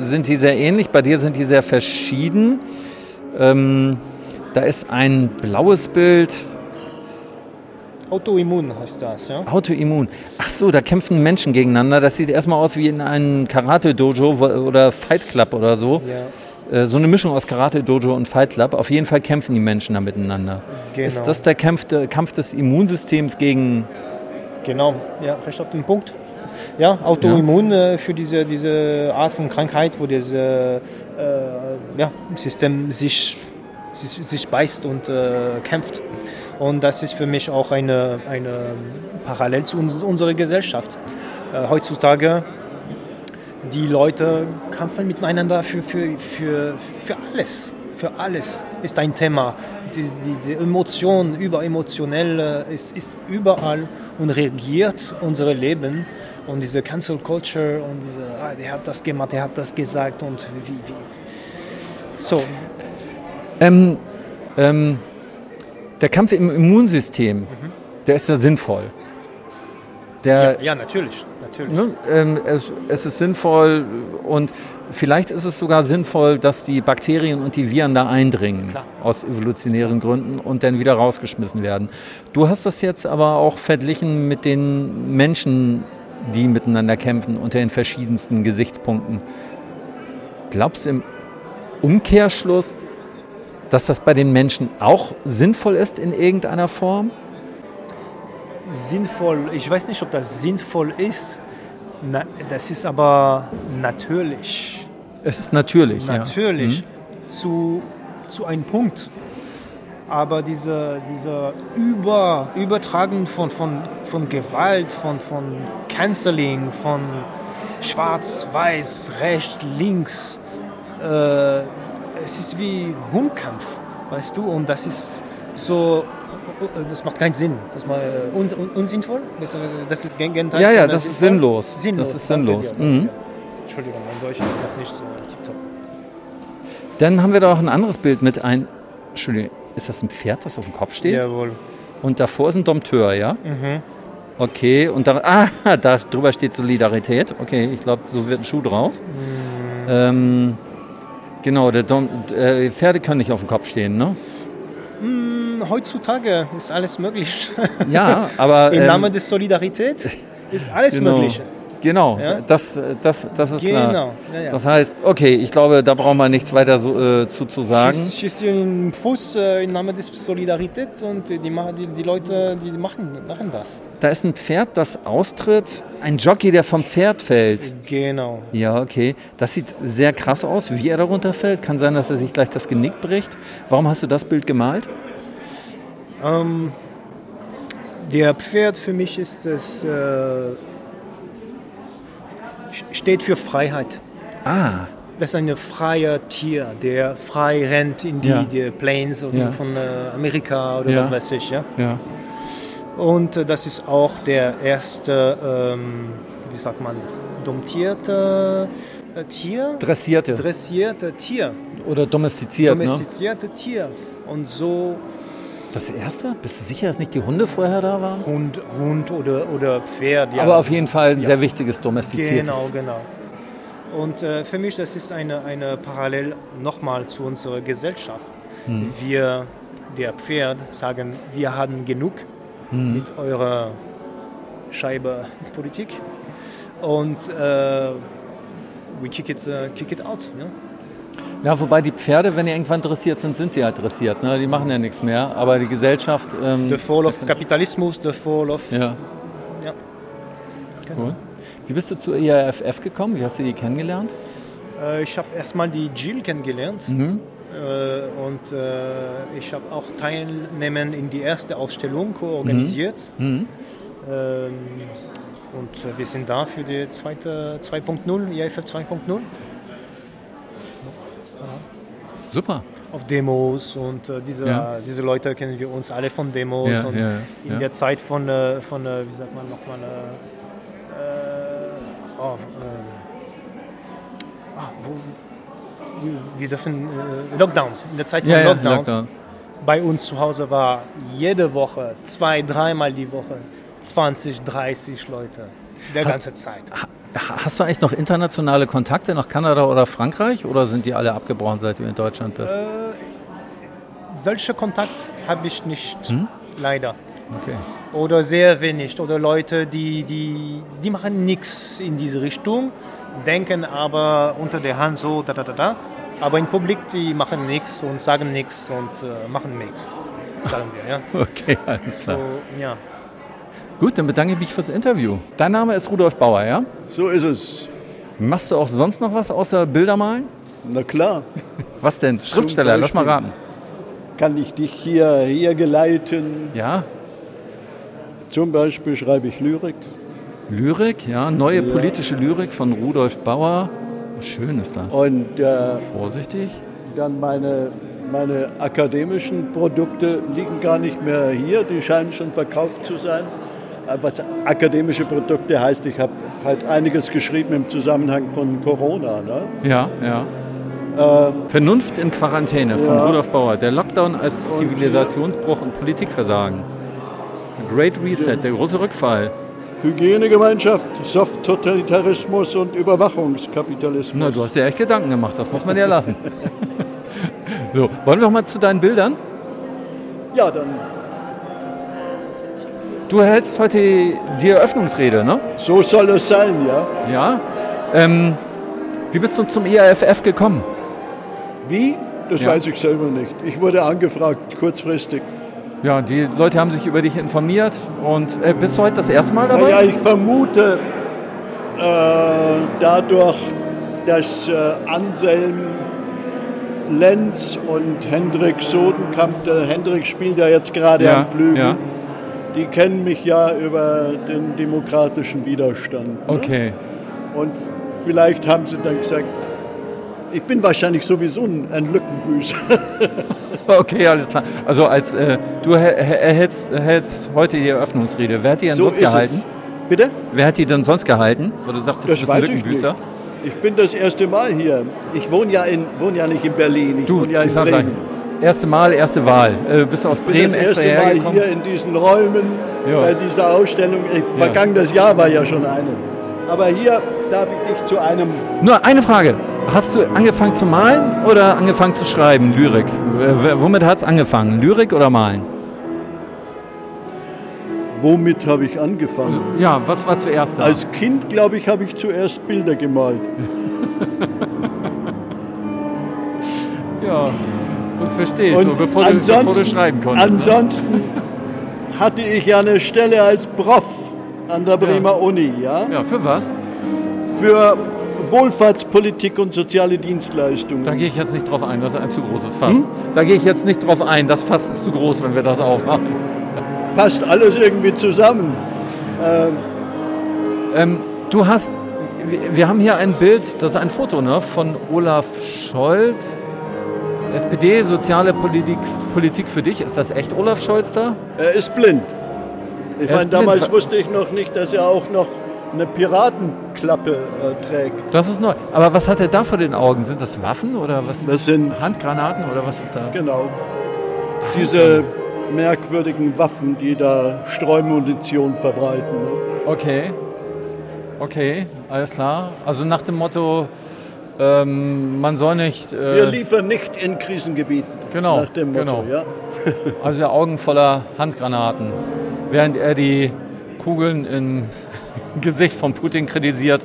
sind die sehr ähnlich, bei dir sind die sehr verschieden. Ähm, da ist ein blaues Bild. Autoimmun heißt das, ja? Autoimmun. Ach so, da kämpfen Menschen gegeneinander. Das sieht erstmal aus wie in einem Karate-Dojo oder Fight Club oder so. Ja. Äh, so eine Mischung aus Karate-Dojo und Fight Club. Auf jeden Fall kämpfen die Menschen da miteinander. Genau. Ist das der Kampf, der Kampf des Immunsystems gegen. Genau, ja, recht auf den Punkt. Ja, Autoimmun ja. Äh, für diese, diese Art von Krankheit, wo das äh, ja, System sich, sich, sich beißt und äh, kämpft. Und das ist für mich auch eine, eine Parallel zu uns, unserer Gesellschaft. Äh, heutzutage die Leute kämpfen miteinander für, für, für, für alles. Für alles ist ein Thema. Die, die, die Emotion, überemotionell ist, ist überall und regiert unser Leben. Und diese Cancel Culture und diese, ah, der hat das gemacht, der hat das gesagt und wie. wie. So. Ähm, ähm, der Kampf im Immunsystem, mhm. der ist ja sinnvoll. Der, ja, ja, natürlich. natürlich. Ne, ähm, es, es, ist sinnvoll und vielleicht ist es sogar sinnvoll, dass die Bakterien und die Viren da eindringen, Klar. aus evolutionären Gründen, und dann wieder rausgeschmissen werden. Du hast das jetzt aber auch verglichen mit den Menschen, die miteinander kämpfen unter den verschiedensten Gesichtspunkten. Glaubst du im Umkehrschluss, dass das bei den Menschen auch sinnvoll ist in irgendeiner Form? Sinnvoll, ich weiß nicht, ob das sinnvoll ist. Na, das ist aber natürlich. Es ist natürlich. Natürlich. Ja. Mhm. Zu, zu einem Punkt aber diese, diese Über, Übertragen von, von, von Gewalt, von, von Canceling, von schwarz, weiß, rechts, links, äh, es ist wie Hundkampf, weißt du, und das ist so, das macht keinen Sinn, das mal äh, un, un, unsinnvoll, das ist Gegenteil. Ja, ja, das ist sinnlos. sinnlos. Das ist sinnlos. Mhm. Entschuldigung, mein Deutsch ist noch nicht so tiptop. Dann haben wir da auch ein anderes Bild mit ein, Entschuldigung, ist das ein Pferd, das auf dem Kopf steht? Jawohl. Und davor ist ein Dompteur, ja? Mhm. Okay, und da, ah, da drüber steht Solidarität. Okay, ich glaube, so wird ein Schuh draus. Mhm. Ähm, genau, der Dom, äh, Pferde können nicht auf dem Kopf stehen, ne? Mhm, heutzutage ist alles möglich. Ja, aber. Im ähm, Namen der Solidarität ist alles genau. möglich. Genau, ja? das, das, das ist genau. klar. Ja, ja. Das heißt, okay, ich glaube, da brauchen wir nichts weiter so, äh, zu, zu sagen. Schießt einen Fuß äh, im Namen der Solidarität und die, die, die Leute die machen, machen das. Da ist ein Pferd, das austritt, ein Jockey, der vom Pferd fällt. Genau. Ja, okay. Das sieht sehr krass aus, wie er darunter fällt. Kann sein, dass er sich gleich das Genick bricht. Warum hast du das Bild gemalt? Ähm, der Pferd für mich ist das... Äh steht für Freiheit. Ah. Das ist ein freier Tier, der frei rennt in die, ja. die Plains oder ja. von äh, Amerika oder ja. was weiß ich. Ja? ja. Und äh, das ist auch der erste, ähm, wie sagt man, domptierte äh, Tier. Dressierte. Dressierte Tier. Oder domestiziert. Ne? Domestizierte ne? Tier. Und so das erste? Bist du sicher, dass nicht die Hunde vorher da waren? Hund, Hund oder, oder Pferd, ja. Aber auf jeden Fall ein ja. sehr wichtiges domestiziertes. Genau, genau. Und äh, für mich, das ist eine, eine Parallel nochmal zu unserer Gesellschaft. Hm. Wir, der Pferd, sagen, wir haben genug hm. mit eurer Scheibe Politik. Und äh, we kick it, uh, kick it out. Ja? Ja, wobei die Pferde, wenn die irgendwann dressiert sind, sind sie halt dressiert. Ne? Die machen ja nichts mehr. Aber die Gesellschaft. Ähm, the Fall of Kapitalismus, the Fall of. Ja. ja. Genau. Cool. Wie bist du zur IAFF gekommen? Wie hast du die kennengelernt? Äh, ich habe erstmal die Jill kennengelernt. Mhm. Äh, und äh, ich habe auch Teilnehmen in die erste Ausstellung organisiert. Mhm. Mhm. Ähm, und wir sind da für die zweite 2.0, IAFF 2.0. Super. Auf Demos und äh, diese, ja. diese Leute kennen wir uns alle von Demos. Ja, und ja, in der Zeit von, äh, von äh, wie sagt man nochmal, äh, oh, ah, wo, wir dürfen äh, Lockdowns, in der Zeit von Lockdowns. Lockdown. Bei uns zu Hause war jede Woche, zwei, dreimal die Woche, 20, 30 Leute, der ganze Zeit. Hast du eigentlich noch internationale Kontakte nach Kanada oder Frankreich oder sind die alle abgebrochen, seit du in Deutschland bist? Äh, solche Kontakt habe ich nicht, hm? leider. Okay. Oder sehr wenig. Oder Leute, die, die, die machen nichts in diese Richtung, denken aber unter der Hand so, da, da, da, da. Aber im Publik, die machen nichts und sagen nichts und äh, machen nichts, sagen wir. Ja? Okay, alles klar. So, ja. Gut, dann bedanke ich mich fürs Interview. Dein Name ist Rudolf Bauer, ja? So ist es. Machst du auch sonst noch was außer Bilder malen? Na klar. Was denn? Schriftsteller, lass mal raten. Kann ich dich hier, hier geleiten? Ja. Zum Beispiel schreibe ich Lyrik. Lyrik, ja, neue ja. politische Lyrik von Rudolf Bauer. Schön ist das. Und äh, vorsichtig. Dann meine, meine akademischen Produkte liegen gar nicht mehr hier, die scheinen schon verkauft zu sein was akademische Produkte heißt, ich habe halt einiges geschrieben im Zusammenhang von Corona. Ne? Ja, ja. Ähm, Vernunft in Quarantäne von ja. Rudolf Bauer. Der Lockdown als Zivilisationsbruch und Politikversagen. Great Reset, der große Rückfall. Hygienegemeinschaft, Soft-Totalitarismus und Überwachungskapitalismus. Na, du hast dir echt Gedanken gemacht, das muss man dir lassen. so, wollen wir mal zu deinen Bildern? Ja, dann Du hältst heute die Eröffnungsrede, ne? So soll es sein, ja. Ja. Ähm, wie bist du zum IAFF gekommen? Wie? Das ja. weiß ich selber nicht. Ich wurde angefragt, kurzfristig. Ja, die Leute haben sich über dich informiert und äh, bist du heute das erste Mal dabei? Ja, ich vermute, äh, dadurch, dass äh, Anselm Lenz und Hendrik Sodenkamp, der Hendrik spielt ja jetzt gerade ja, am Flügel, ja die kennen mich ja über den demokratischen Widerstand. Ne? Okay. Und vielleicht haben sie dann gesagt, ich bin wahrscheinlich sowieso ein, ein Lückenbüßer. okay, alles klar. Also als äh, du erhältst, erhältst heute die Eröffnungsrede, wer hat die denn so sonst gehalten? Es. Bitte? Wer hat die denn sonst gehalten? Wo du sagtest, das du bist ein Lückenbüßer? Ich, ich, bin das erste Mal hier. Ich wohne ja, in, wohne ja nicht in Berlin, ich du, wohne ja in Bremen. Erste Mal, erste Wahl. Äh, bist du aus Bremen das erste Mal hier in diesen Räumen ja. bei dieser Ausstellung. Ich, ja. Vergangenes Jahr war ja schon eine. Aber hier darf ich dich zu einem. Nur eine Frage. Hast du angefangen zu malen oder angefangen zu schreiben, Lyrik? W womit hat es angefangen? Lyrik oder Malen? womit habe ich angefangen? Ja, was war zuerst da? Als Kind, glaube ich, habe ich zuerst Bilder gemalt. ja, das verstehe ich so, bevor du, bevor du schreiben konntest. Ne? Ansonsten hatte ich ja eine Stelle als Prof an der Bremer ja. Uni. Ja? ja, für was? Für Wohlfahrtspolitik und soziale Dienstleistungen. Da gehe ich jetzt nicht drauf ein, das ist ein zu großes Fass. Hm? Da gehe ich jetzt nicht drauf ein, das Fass ist zu groß, wenn wir das aufmachen. Passt alles irgendwie zusammen. Ähm, ähm, du hast, wir haben hier ein Bild, das ist ein Foto ne, von Olaf Scholz. SPD, soziale Politik, Politik für dich. Ist das echt Olaf Scholz da? Er ist blind. Ich meine, damals wusste ich noch nicht, dass er auch noch eine Piratenklappe äh, trägt. Das ist neu. Aber was hat er da vor den Augen? Sind das Waffen oder was? Das sind Handgranaten oder was ist das? Genau. Ach, Diese merkwürdigen Waffen, die da Streumunition verbreiten. Ne? Okay. Okay, alles klar. Also nach dem Motto, ähm, man soll nicht. Äh, wir liefern nicht in Krisengebieten. Genau. Nach dem Motto, genau. ja. also wir Augen voller Handgranaten. Während er die Kugeln im Gesicht von Putin kritisiert,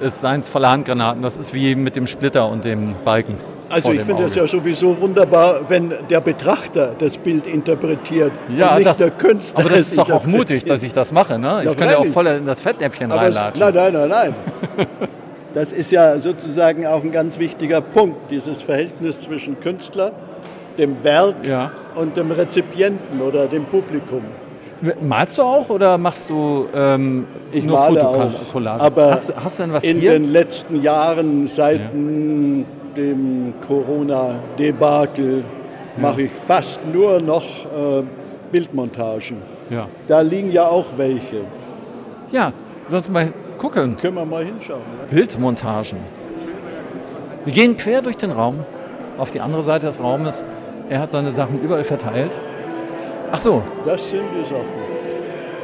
ist seins voller Handgranaten. Das ist wie mit dem Splitter und dem Balken. Also ich finde es ja sowieso wunderbar, wenn der Betrachter das Bild interpretiert ja, und nicht das, der Künstler. Aber das ist doch auch mutig, dass ich das mache. Ne? Ich könnte ja auch voll in das Fettnäpfchen reinlatschen. Nein, nein, nein, nein. Das ist ja sozusagen auch ein ganz wichtiger Punkt, dieses Verhältnis zwischen Künstler, dem Werk ja. und dem Rezipienten oder dem Publikum. Malst du auch oder machst du ähm, ich nur Fotokollagen? Aber hast, hast, du denn was in hier? den letzten Jahren, seit ja. dem Corona-Debakel, ja. mache ich fast nur noch äh, Bildmontagen. Ja. Da liegen ja auch welche. Ja, sonst mal gucken. Können wir mal hinschauen. Ja? Bildmontagen. Wir gehen quer durch den Raum, auf die andere Seite des Raumes. Er hat seine Sachen überall verteilt. Ach so. Das sind die Sachen.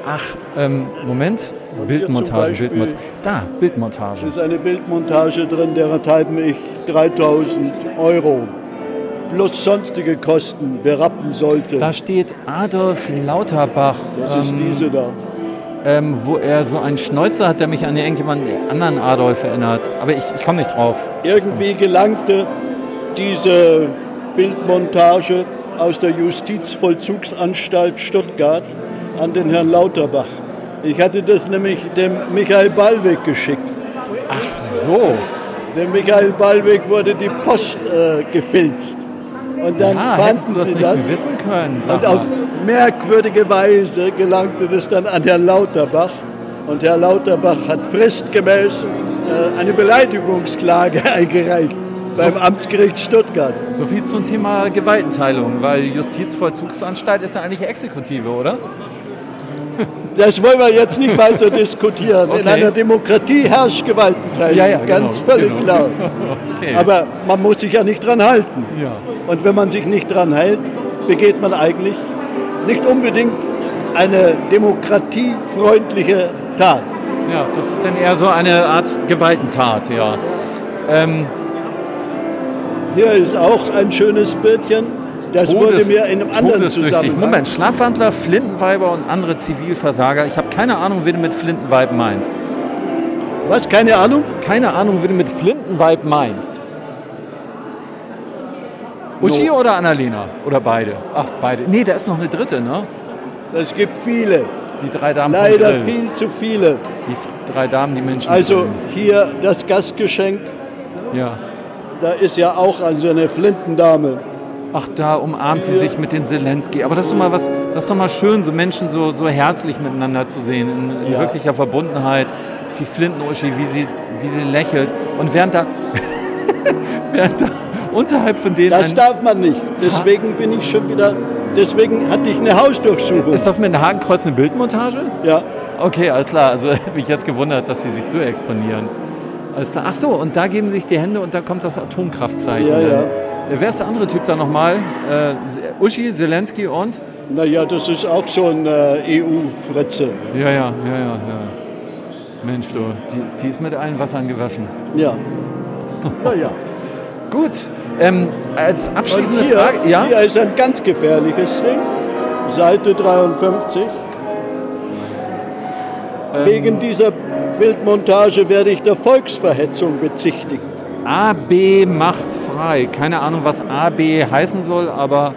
Ach, ähm, Moment. Und Bildmontage, Bildmontage. Da, Bildmontage. Es ist eine Bildmontage drin, derethalb ich 3000 Euro plus sonstige Kosten berappen sollte. Da steht Adolf Lauterbach. Das ähm, ist diese da ähm, wo er so einen Schnäuzer hat, der mich an irgendjemanden anderen Adolf erinnert. Aber ich, ich komme nicht drauf. Irgendwie gelangte diese Bildmontage aus der Justizvollzugsanstalt Stuttgart an den Herrn Lauterbach. Ich hatte das nämlich dem Michael Ballweg geschickt. Ach so. Dem Michael Ballweg wurde die Post äh, gefilzt. Und dann ja, fanden das sie das. wissen können. Und auf merkwürdige Weise gelangte das dann an Herrn Lauterbach. Und Herr Lauterbach hat fristgemäß äh, eine Beleidigungsklage eingereicht beim Amtsgericht Stuttgart. So viel zum Thema Gewaltenteilung, weil Justizvollzugsanstalt ist ja eigentlich Exekutive, oder? Das wollen wir jetzt nicht weiter diskutieren. Okay. In einer Demokratie herrscht Gewaltenteilung, ja, ja, ganz genau, völlig genau. klar. Okay. Aber man muss sich ja nicht dran halten. Ja. Und wenn man sich nicht dran hält, begeht man eigentlich nicht unbedingt eine demokratiefreundliche Tat. Ja, das ist dann eher so eine Art Gewaltentat, ja. Ähm, Hier ist auch ein schönes Bildchen. Das Todes, wurde mir in einem anderen Zusammenhang. Moment, Schlafwandler, Flintenweiber und andere Zivilversager. Ich habe keine Ahnung, wie du mit Flintenweib meinst. Was? Keine Ahnung? Keine Ahnung, wie du mit Flintenweib meinst. Uschi no. oder Annalena? Oder beide? Ach, beide. Nee, da ist noch eine dritte, ne? Es gibt viele. Die drei Damen Leider viel zu viele. Die drei Damen, die Menschen. Also hier das Gastgeschenk. Ja. Da ist ja auch also eine Flintendame. Ach, da umarmt sie sich mit den Zelensky. Aber das ist doch mal was, das ist doch mal schön, so Menschen so, so herzlich miteinander zu sehen, in, in ja. wirklicher Verbundenheit. Die Flinten-Uschi, wie sie, wie sie lächelt. Und während da, während da unterhalb von denen. Das darf man nicht. Deswegen bin ich schon wieder. Deswegen hatte ich eine Hausdurchsuchung. Ist das mit einem Hakenkreuz eine Bildmontage? Ja. Okay, alles klar. Also hätte mich jetzt gewundert, dass sie sich so exponieren. Alles klar. Ach so, und da geben sich die Hände und da kommt das Atomkraftzeichen. Ja, ja. Wer ist der andere Typ da nochmal? Äh, Uschi, Zelensky und? Naja, das ist auch so ein äh, EU-Fritze. Ja, ja, ja, ja, ja. Mensch, du, die, die ist mit allen Wassern gewaschen. Ja. naja. Gut, ähm, als abschließende hier, Frage. Ja? Hier ist ein ganz gefährliches Ding. Seite 53. Ähm, Wegen dieser Bildmontage werde ich der Volksverhetzung bezichtigt. AB macht frei. Keine Ahnung, was AB heißen soll, aber.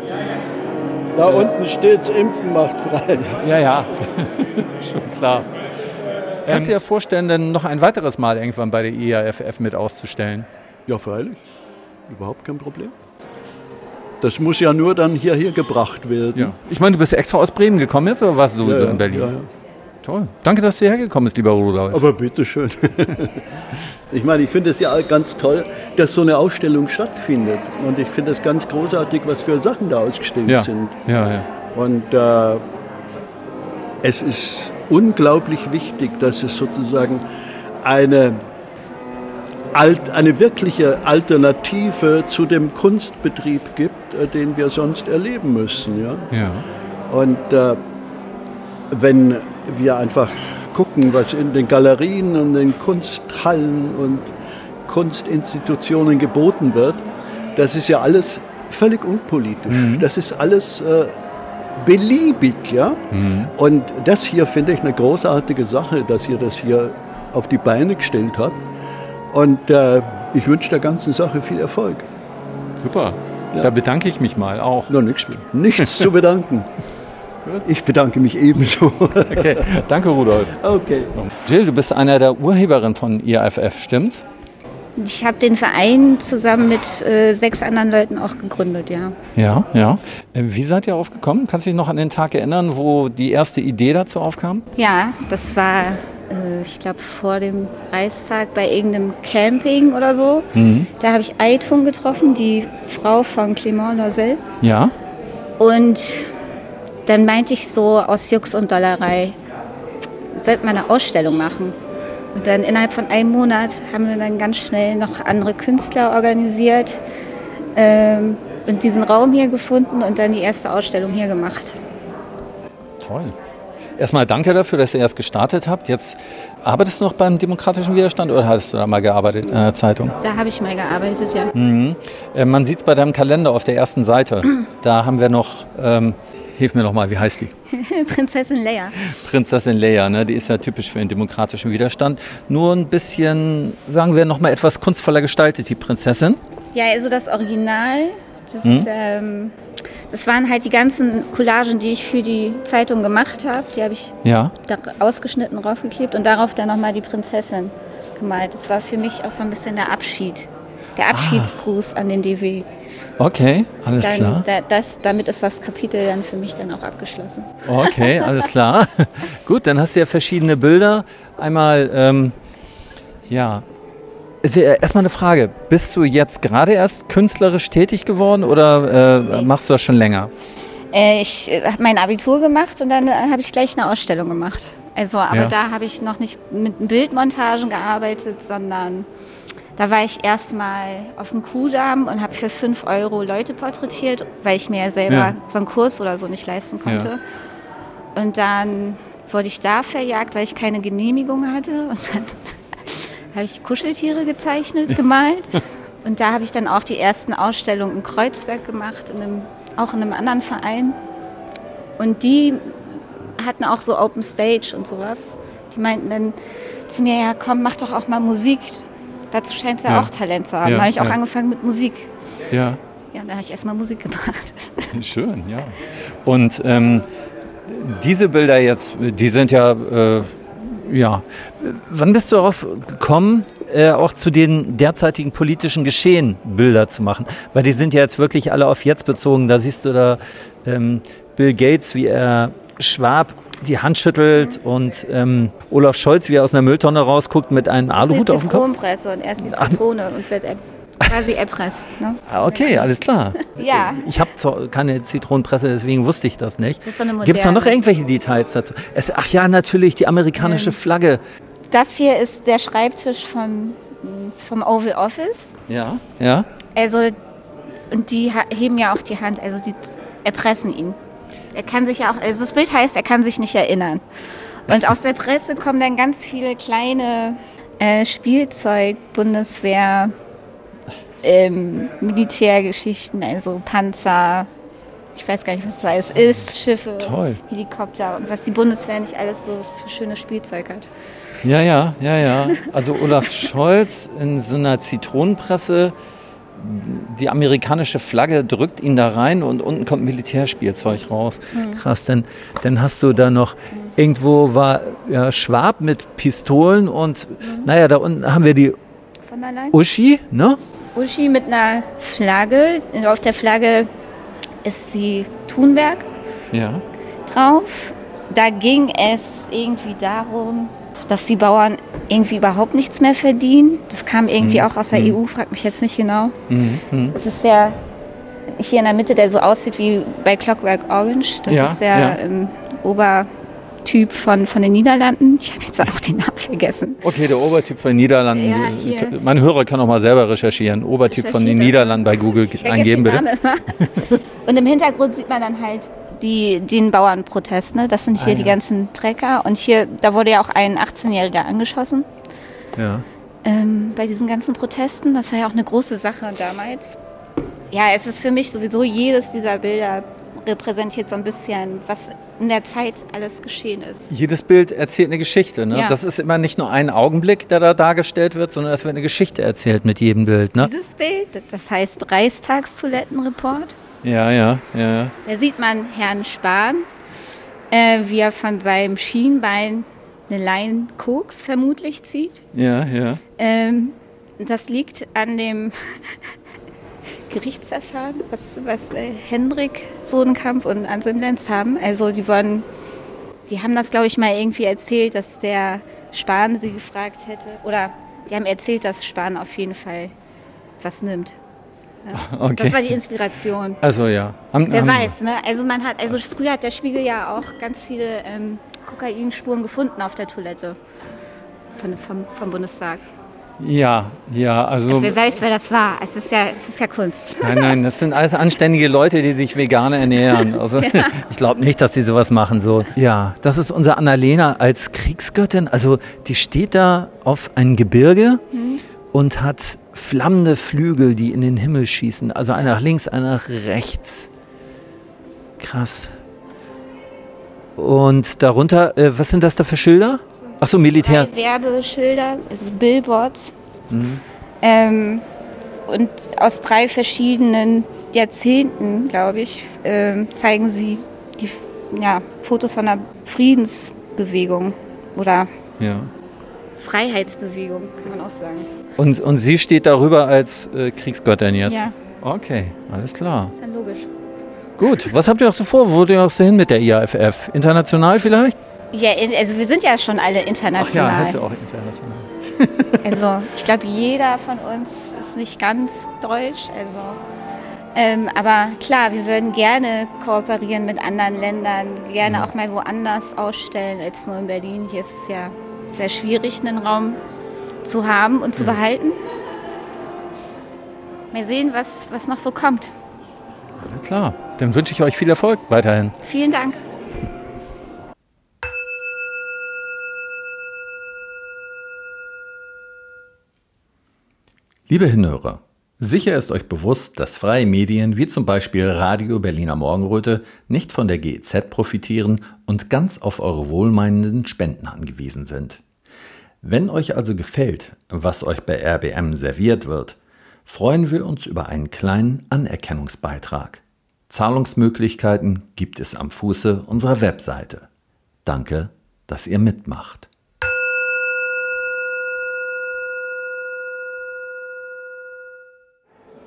Da äh, unten steht Impfen macht frei. Ja, ja, schon klar. Kannst du dir vorstellen, dann noch ein weiteres Mal irgendwann bei der IAFF mit auszustellen? Ja, freilich. Überhaupt kein Problem. Das muss ja nur dann hierher gebracht werden. Ja. Ich meine, du bist extra aus Bremen gekommen jetzt oder warst du sowieso ja, ja, in Berlin? Ja, ja. Toll. Danke, dass du hergekommen bist, lieber Rudolf. Aber bitteschön. ich meine, ich finde es ja ganz toll, dass so eine Ausstellung stattfindet. Und ich finde es ganz großartig, was für Sachen da ausgestellt ja. sind. Ja, ja. Und äh, es ist unglaublich wichtig, dass es sozusagen eine, eine wirkliche Alternative zu dem Kunstbetrieb gibt, äh, den wir sonst erleben müssen. Ja? ja. Und äh, wenn wir einfach gucken, was in den Galerien und den Kunsthallen und Kunstinstitutionen geboten wird, das ist ja alles völlig unpolitisch. Mhm. Das ist alles äh, beliebig. Ja? Mhm. Und das hier finde ich eine großartige Sache, dass ihr das hier auf die Beine gestellt habt. Und äh, ich wünsche der ganzen Sache viel Erfolg. Super. Ja. Da bedanke ich mich mal auch. No, nichts, nichts zu bedanken. Ich bedanke mich ebenso. okay, danke Rudolf. Okay. Jill, du bist einer der Urheberinnen von IAFF, stimmt's? Ich habe den Verein zusammen mit äh, sechs anderen Leuten auch gegründet, ja. Ja, ja. Äh, wie seid ihr aufgekommen? Kannst du dich noch an den Tag erinnern, wo die erste Idee dazu aufkam? Ja, das war, äh, ich glaube, vor dem Reistag bei irgendeinem Camping oder so. Mhm. Da habe ich Aitun getroffen, die Frau von Clément Loisel. Ja. Und dann meinte ich so aus Jux und Dollerei, sollte man eine Ausstellung machen. Und dann innerhalb von einem Monat haben wir dann ganz schnell noch andere Künstler organisiert ähm, und diesen Raum hier gefunden und dann die erste Ausstellung hier gemacht. Toll. Erstmal danke dafür, dass ihr erst gestartet habt. Jetzt arbeitest du noch beim Demokratischen Widerstand oder hattest du da mal gearbeitet in der Zeitung? Da habe ich mal gearbeitet, ja. Mhm. Äh, man sieht es bei deinem Kalender auf der ersten Seite. da haben wir noch ähm, Hilf mir noch mal, wie heißt die? Prinzessin Leia. Prinzessin Leia, ne? die ist ja typisch für den demokratischen Widerstand. Nur ein bisschen, sagen wir, noch mal etwas kunstvoller gestaltet, die Prinzessin. Ja, also das Original, das, hm? ähm, das waren halt die ganzen Collagen, die ich für die Zeitung gemacht habe. Die habe ich ja. da ausgeschnitten, raufgeklebt und darauf dann noch mal die Prinzessin gemalt. Das war für mich auch so ein bisschen der Abschied. Der ah. Abschiedsgruß ah. an den DW. Okay, alles dann, klar. Da, das, damit ist das Kapitel dann für mich dann auch abgeschlossen. Okay, alles klar. Gut, dann hast du ja verschiedene Bilder. Einmal, ähm, ja, äh, erstmal eine Frage. Bist du jetzt gerade erst künstlerisch tätig geworden oder äh, machst du das schon länger? Äh, ich äh, habe mein Abitur gemacht und dann habe ich gleich eine Ausstellung gemacht. Also, aber ja. da habe ich noch nicht mit Bildmontagen gearbeitet, sondern da war ich erstmal auf dem Kuhdamm und habe für 5 Euro Leute porträtiert, weil ich mir ja selber ja. so einen Kurs oder so nicht leisten konnte. Ja. Und dann wurde ich da verjagt, weil ich keine Genehmigung hatte. Und dann habe ich Kuscheltiere gezeichnet, gemalt. Und da habe ich dann auch die ersten Ausstellungen in Kreuzberg gemacht, in einem, auch in einem anderen Verein. Und die hatten auch so Open Stage und sowas. Die meinten dann zu mir, ja komm, mach doch auch mal Musik. Dazu scheint es ja, ja, auch Talent zu haben. Ja, da habe ich auch ja. angefangen mit Musik. Ja. Ja, da habe ich erstmal Musik gemacht. Schön, ja. Und ähm, diese Bilder jetzt, die sind ja, äh, ja. Wann bist du darauf gekommen, äh, auch zu den derzeitigen politischen Geschehen Bilder zu machen? Weil die sind ja jetzt wirklich alle auf jetzt bezogen. Da siehst du da ähm, Bill Gates, wie er Schwab die Hand schüttelt und ähm, Olaf Scholz, wie er aus einer Mülltonne rausguckt, mit einem Aluhut auf dem Kopf. Zitronenpresse und erst die Zitrone und wird quasi erpresst. Ne? Ah, okay, alles klar. ja. Ich habe keine Zitronenpresse, deswegen wusste ich das nicht. Gibt es da noch irgendwelche Details dazu? Es, ach ja, natürlich, die amerikanische ähm, Flagge. Das hier ist der Schreibtisch vom, vom Oval Office. Ja, ja. Also, und die heben ja auch die Hand, also die erpressen ihn. Er kann sich ja auch, also das Bild heißt, er kann sich nicht erinnern. Und aus der Presse kommen dann ganz viele kleine äh, Spielzeug, Bundeswehr, ähm, Militärgeschichten, also Panzer, ich weiß gar nicht, was das ist, Schiffe, Toll. Helikopter und was die Bundeswehr nicht alles so für schönes Spielzeug hat. Ja, ja, ja, ja. Also Olaf Scholz in so einer Zitronenpresse, die amerikanische Flagge drückt ihn da rein und unten kommt Militärspielzeug raus. Mhm. Krass, denn dann hast du da noch, irgendwo war ja, Schwab mit Pistolen und mhm. naja, da unten haben wir die Uschi, ne? Uschi mit einer Flagge. Auf der Flagge ist die Thunberg ja. drauf. Da ging es irgendwie darum, dass die Bauern irgendwie überhaupt nichts mehr verdienen. Das kam irgendwie mhm. auch aus der mhm. EU, fragt mich jetzt nicht genau. Mhm. mhm. Das ist der hier in der Mitte, der so aussieht wie bei Clockwork Orange. Das ja, ist der ja. ähm, Obertyp von, von den Niederlanden. Ich habe jetzt auch den Namen vergessen. Okay, der Obertyp von den Niederlanden. Ja, mein Hörer kann auch mal selber recherchieren. Obertyp von den Niederlanden bei Google eingeben, bitte. Und im Hintergrund sieht man dann halt die, den Bauernprotest. Ne? Das sind hier ah, ja. die ganzen Trecker. Und hier, da wurde ja auch ein 18-Jähriger angeschossen. Ja. Ähm, bei diesen ganzen Protesten. Das war ja auch eine große Sache damals. Ja, es ist für mich sowieso jedes dieser Bilder repräsentiert so ein bisschen, was in der Zeit alles geschehen ist. Jedes Bild erzählt eine Geschichte. Ne? Ja. Das ist immer nicht nur ein Augenblick, der da dargestellt wird, sondern es wird eine Geschichte erzählt mit jedem Bild. Ne? Dieses Bild, das heißt Reichstagstoilettenreport. Ja, ja, ja. Da sieht man Herrn Spahn, äh, wie er von seinem Schienbein eine Lein Koks vermutlich zieht. Ja, ja. Ähm, das liegt an dem Gerichtsverfahren, was, was äh, Hendrik Sodenkamp und Anselm Lenz haben. Also die wollen, die haben das, glaube ich, mal irgendwie erzählt, dass der Spahn sie gefragt hätte. Oder die haben erzählt, dass Spahn auf jeden Fall was nimmt. Okay. Das war die Inspiration. Also ja. Am, Wer am weiß, ne? Also man hat, also früher hat der Spiegel ja auch ganz viele ähm, Kokainspuren gefunden auf der Toilette von, vom, vom Bundestag. Ja, ja, also. Wer weiß, wer das war. Es ist ja, es ist ja Kunst. Nein, nein, das sind alles anständige Leute, die sich vegan ernähren. Also ja. ich glaube nicht, dass sie sowas machen. So, ja, das ist unsere Annalena als Kriegsgöttin. Also die steht da auf einem Gebirge mhm. und hat flammende Flügel, die in den Himmel schießen. Also einer nach links, einer nach rechts. Krass. Und darunter, äh, was sind das da für Schilder? Achso, Militär. Werbeschilder, also Billboards. Mhm. Ähm, und aus drei verschiedenen Jahrzehnten, glaube ich, äh, zeigen sie die ja, Fotos von einer Friedensbewegung oder ja. Freiheitsbewegung, kann man auch sagen. Und, und sie steht darüber als äh, Kriegsgöttin jetzt? Ja. Okay, alles klar. ist ja logisch. Gut, was habt ihr auch so vor? Wo wollt ihr auch so hin mit der IAFF? International vielleicht? Ja, also wir sind ja schon alle international. Ach ja, hast du auch international. also ich glaube, jeder von uns ist nicht ganz deutsch. Also, ähm, aber klar, wir würden gerne kooperieren mit anderen Ländern, gerne ja. auch mal woanders ausstellen als nur in Berlin. Hier ist es ja sehr schwierig, einen Raum zu haben und zu ja. behalten. Mal sehen, was, was noch so kommt. Ja, klar, dann wünsche ich euch viel Erfolg weiterhin. Vielen Dank. Liebe Hinhörer, sicher ist euch bewusst, dass freie Medien wie zum Beispiel Radio Berliner Morgenröte nicht von der GEZ profitieren und ganz auf eure wohlmeinenden Spenden angewiesen sind. Wenn euch also gefällt, was euch bei RBM serviert wird, freuen wir uns über einen kleinen Anerkennungsbeitrag. Zahlungsmöglichkeiten gibt es am Fuße unserer Webseite. Danke, dass ihr mitmacht.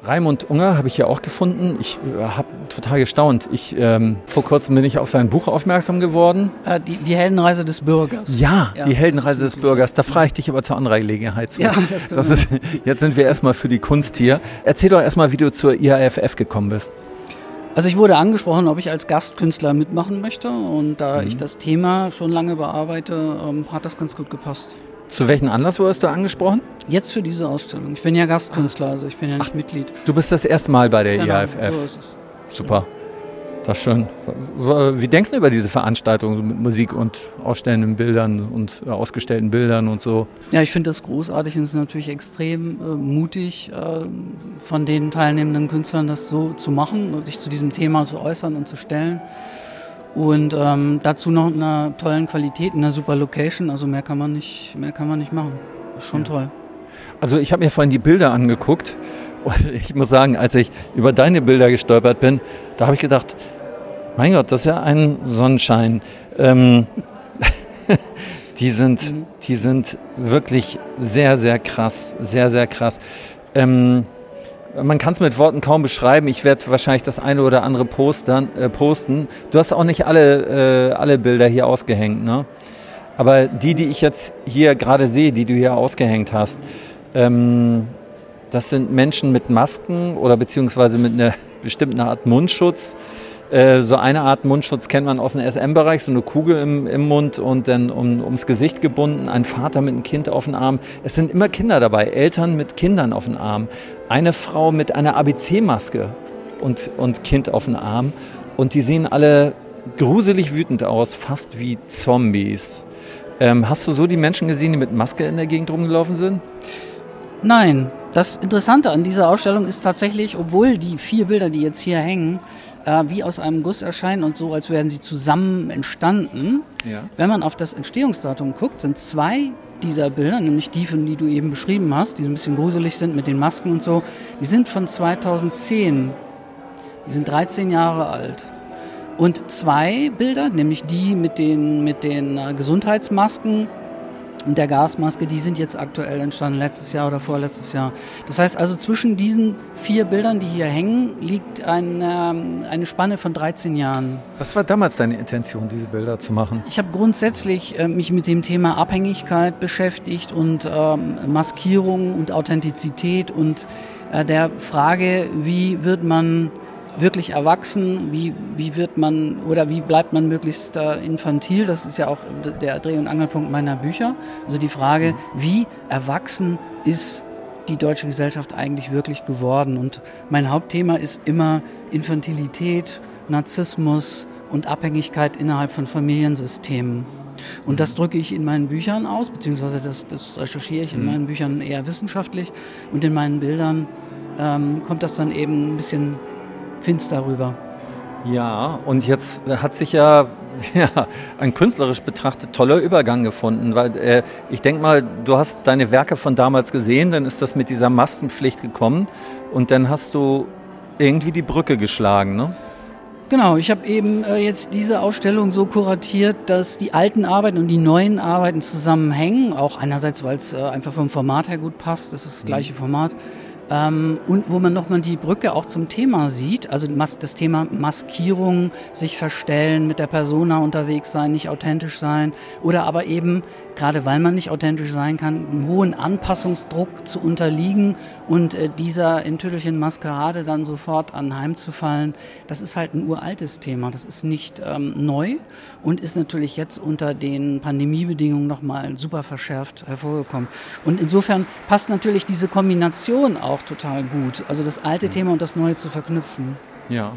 Raimund Unger habe ich hier auch gefunden. Ich äh, habe total gestaunt. Ich, ähm, vor kurzem bin ich auf sein Buch aufmerksam geworden. Äh, die, die, Heldenreise des Bürgers. Ja, ja die Heldenreise des Bürgers. Da frage ich dich aber zu anderer Gelegenheit zu. Ja, das, das ist, Jetzt sind wir erstmal für die Kunst hier. Erzähl doch erstmal, wie du zur IAFF gekommen bist. Also ich wurde angesprochen, ob ich als Gastkünstler mitmachen möchte. Und da mhm. ich das Thema schon lange bearbeite, ähm, hat das ganz gut gepasst. Zu welchem Anlass wurdest du angesprochen? Jetzt für diese Ausstellung. Ich bin ja Gastkünstler, also ich bin ja nicht Ach, Mitglied. Du bist das erste Mal bei der genau, IAFF. So ist es. Super. Das ist schön. Wie denkst du über diese Veranstaltung mit Musik und ausstellenden Bildern und äh, ausgestellten Bildern und so? Ja, ich finde das großartig und es ist natürlich extrem äh, mutig äh, von den teilnehmenden Künstlern, das so zu machen und sich zu diesem Thema zu äußern und zu stellen. Und ähm, dazu noch in einer tollen Qualität, in einer super Location. Also mehr kann man nicht, mehr kann man nicht machen. Schon ja. toll. Also ich habe mir vorhin die Bilder angeguckt und ich muss sagen, als ich über deine Bilder gestolpert bin, da habe ich gedacht, mein Gott, das ist ja ein Sonnenschein. Ähm, die, sind, mhm. die sind wirklich sehr, sehr krass. Sehr, sehr krass. Ähm, man kann es mit Worten kaum beschreiben. Ich werde wahrscheinlich das eine oder andere postern, äh, posten. Du hast auch nicht alle, äh, alle Bilder hier ausgehängt, ne? Aber die, die ich jetzt hier gerade sehe, die du hier ausgehängt hast, ähm, das sind Menschen mit Masken oder beziehungsweise mit einer bestimmten Art Mundschutz. Äh, so eine Art Mundschutz kennt man aus dem SM-Bereich, so eine Kugel im, im Mund und dann um, ums Gesicht gebunden, ein Vater mit einem Kind auf dem Arm. Es sind immer Kinder dabei, Eltern mit Kindern auf dem Arm, eine Frau mit einer ABC-Maske und, und Kind auf dem Arm. Und die sehen alle gruselig wütend aus, fast wie Zombies. Ähm, hast du so die Menschen gesehen, die mit Maske in der Gegend rumgelaufen sind? Nein, das Interessante an dieser Ausstellung ist tatsächlich, obwohl die vier Bilder, die jetzt hier hängen, äh, wie aus einem Guss erscheinen und so, als wären sie zusammen entstanden. Ja. Wenn man auf das Entstehungsdatum guckt, sind zwei dieser Bilder, nämlich die, von die du eben beschrieben hast, die ein bisschen gruselig sind mit den Masken und so, die sind von 2010. Die sind 13 Jahre alt. Und zwei Bilder, nämlich die mit den, mit den äh, Gesundheitsmasken, und der Gasmaske, die sind jetzt aktuell entstanden, letztes Jahr oder vorletztes Jahr. Das heißt also, zwischen diesen vier Bildern, die hier hängen, liegt eine, eine Spanne von 13 Jahren. Was war damals deine Intention, diese Bilder zu machen? Ich habe grundsätzlich äh, mich mit dem Thema Abhängigkeit beschäftigt und ähm, Maskierung und Authentizität und äh, der Frage, wie wird man wirklich erwachsen, wie, wie wird man oder wie bleibt man möglichst äh, infantil, das ist ja auch der Dreh- und Angelpunkt meiner Bücher. Also die Frage, wie erwachsen ist die deutsche Gesellschaft eigentlich wirklich geworden? Und mein Hauptthema ist immer Infantilität, Narzissmus und Abhängigkeit innerhalb von Familiensystemen. Und das drücke ich in meinen Büchern aus, beziehungsweise das, das recherchiere ich in mhm. meinen Büchern eher wissenschaftlich und in meinen Bildern ähm, kommt das dann eben ein bisschen finster rüber. Ja, und jetzt hat sich ja, ja ein künstlerisch betrachtet toller Übergang gefunden, weil äh, ich denke mal, du hast deine Werke von damals gesehen, dann ist das mit dieser Maskenpflicht gekommen und dann hast du irgendwie die Brücke geschlagen, ne? Genau, ich habe eben äh, jetzt diese Ausstellung so kuratiert, dass die alten Arbeiten und die neuen Arbeiten zusammenhängen. Auch einerseits, weil es äh, einfach vom Format her gut passt, das ist das mhm. gleiche Format. Ähm, und wo man nochmal die Brücke auch zum Thema sieht, also das Thema Maskierung, sich verstellen, mit der Persona unterwegs sein, nicht authentisch sein oder aber eben gerade weil man nicht authentisch sein kann, einem hohen Anpassungsdruck zu unterliegen und äh, dieser in Tüttelchen Maskerade dann sofort anheimzufallen, das ist halt ein uraltes Thema. Das ist nicht ähm, neu und ist natürlich jetzt unter den Pandemiebedingungen nochmal super verschärft hervorgekommen. Und insofern passt natürlich diese Kombination auch total gut, also das alte. Thema und das neue zu verknüpfen. Ja,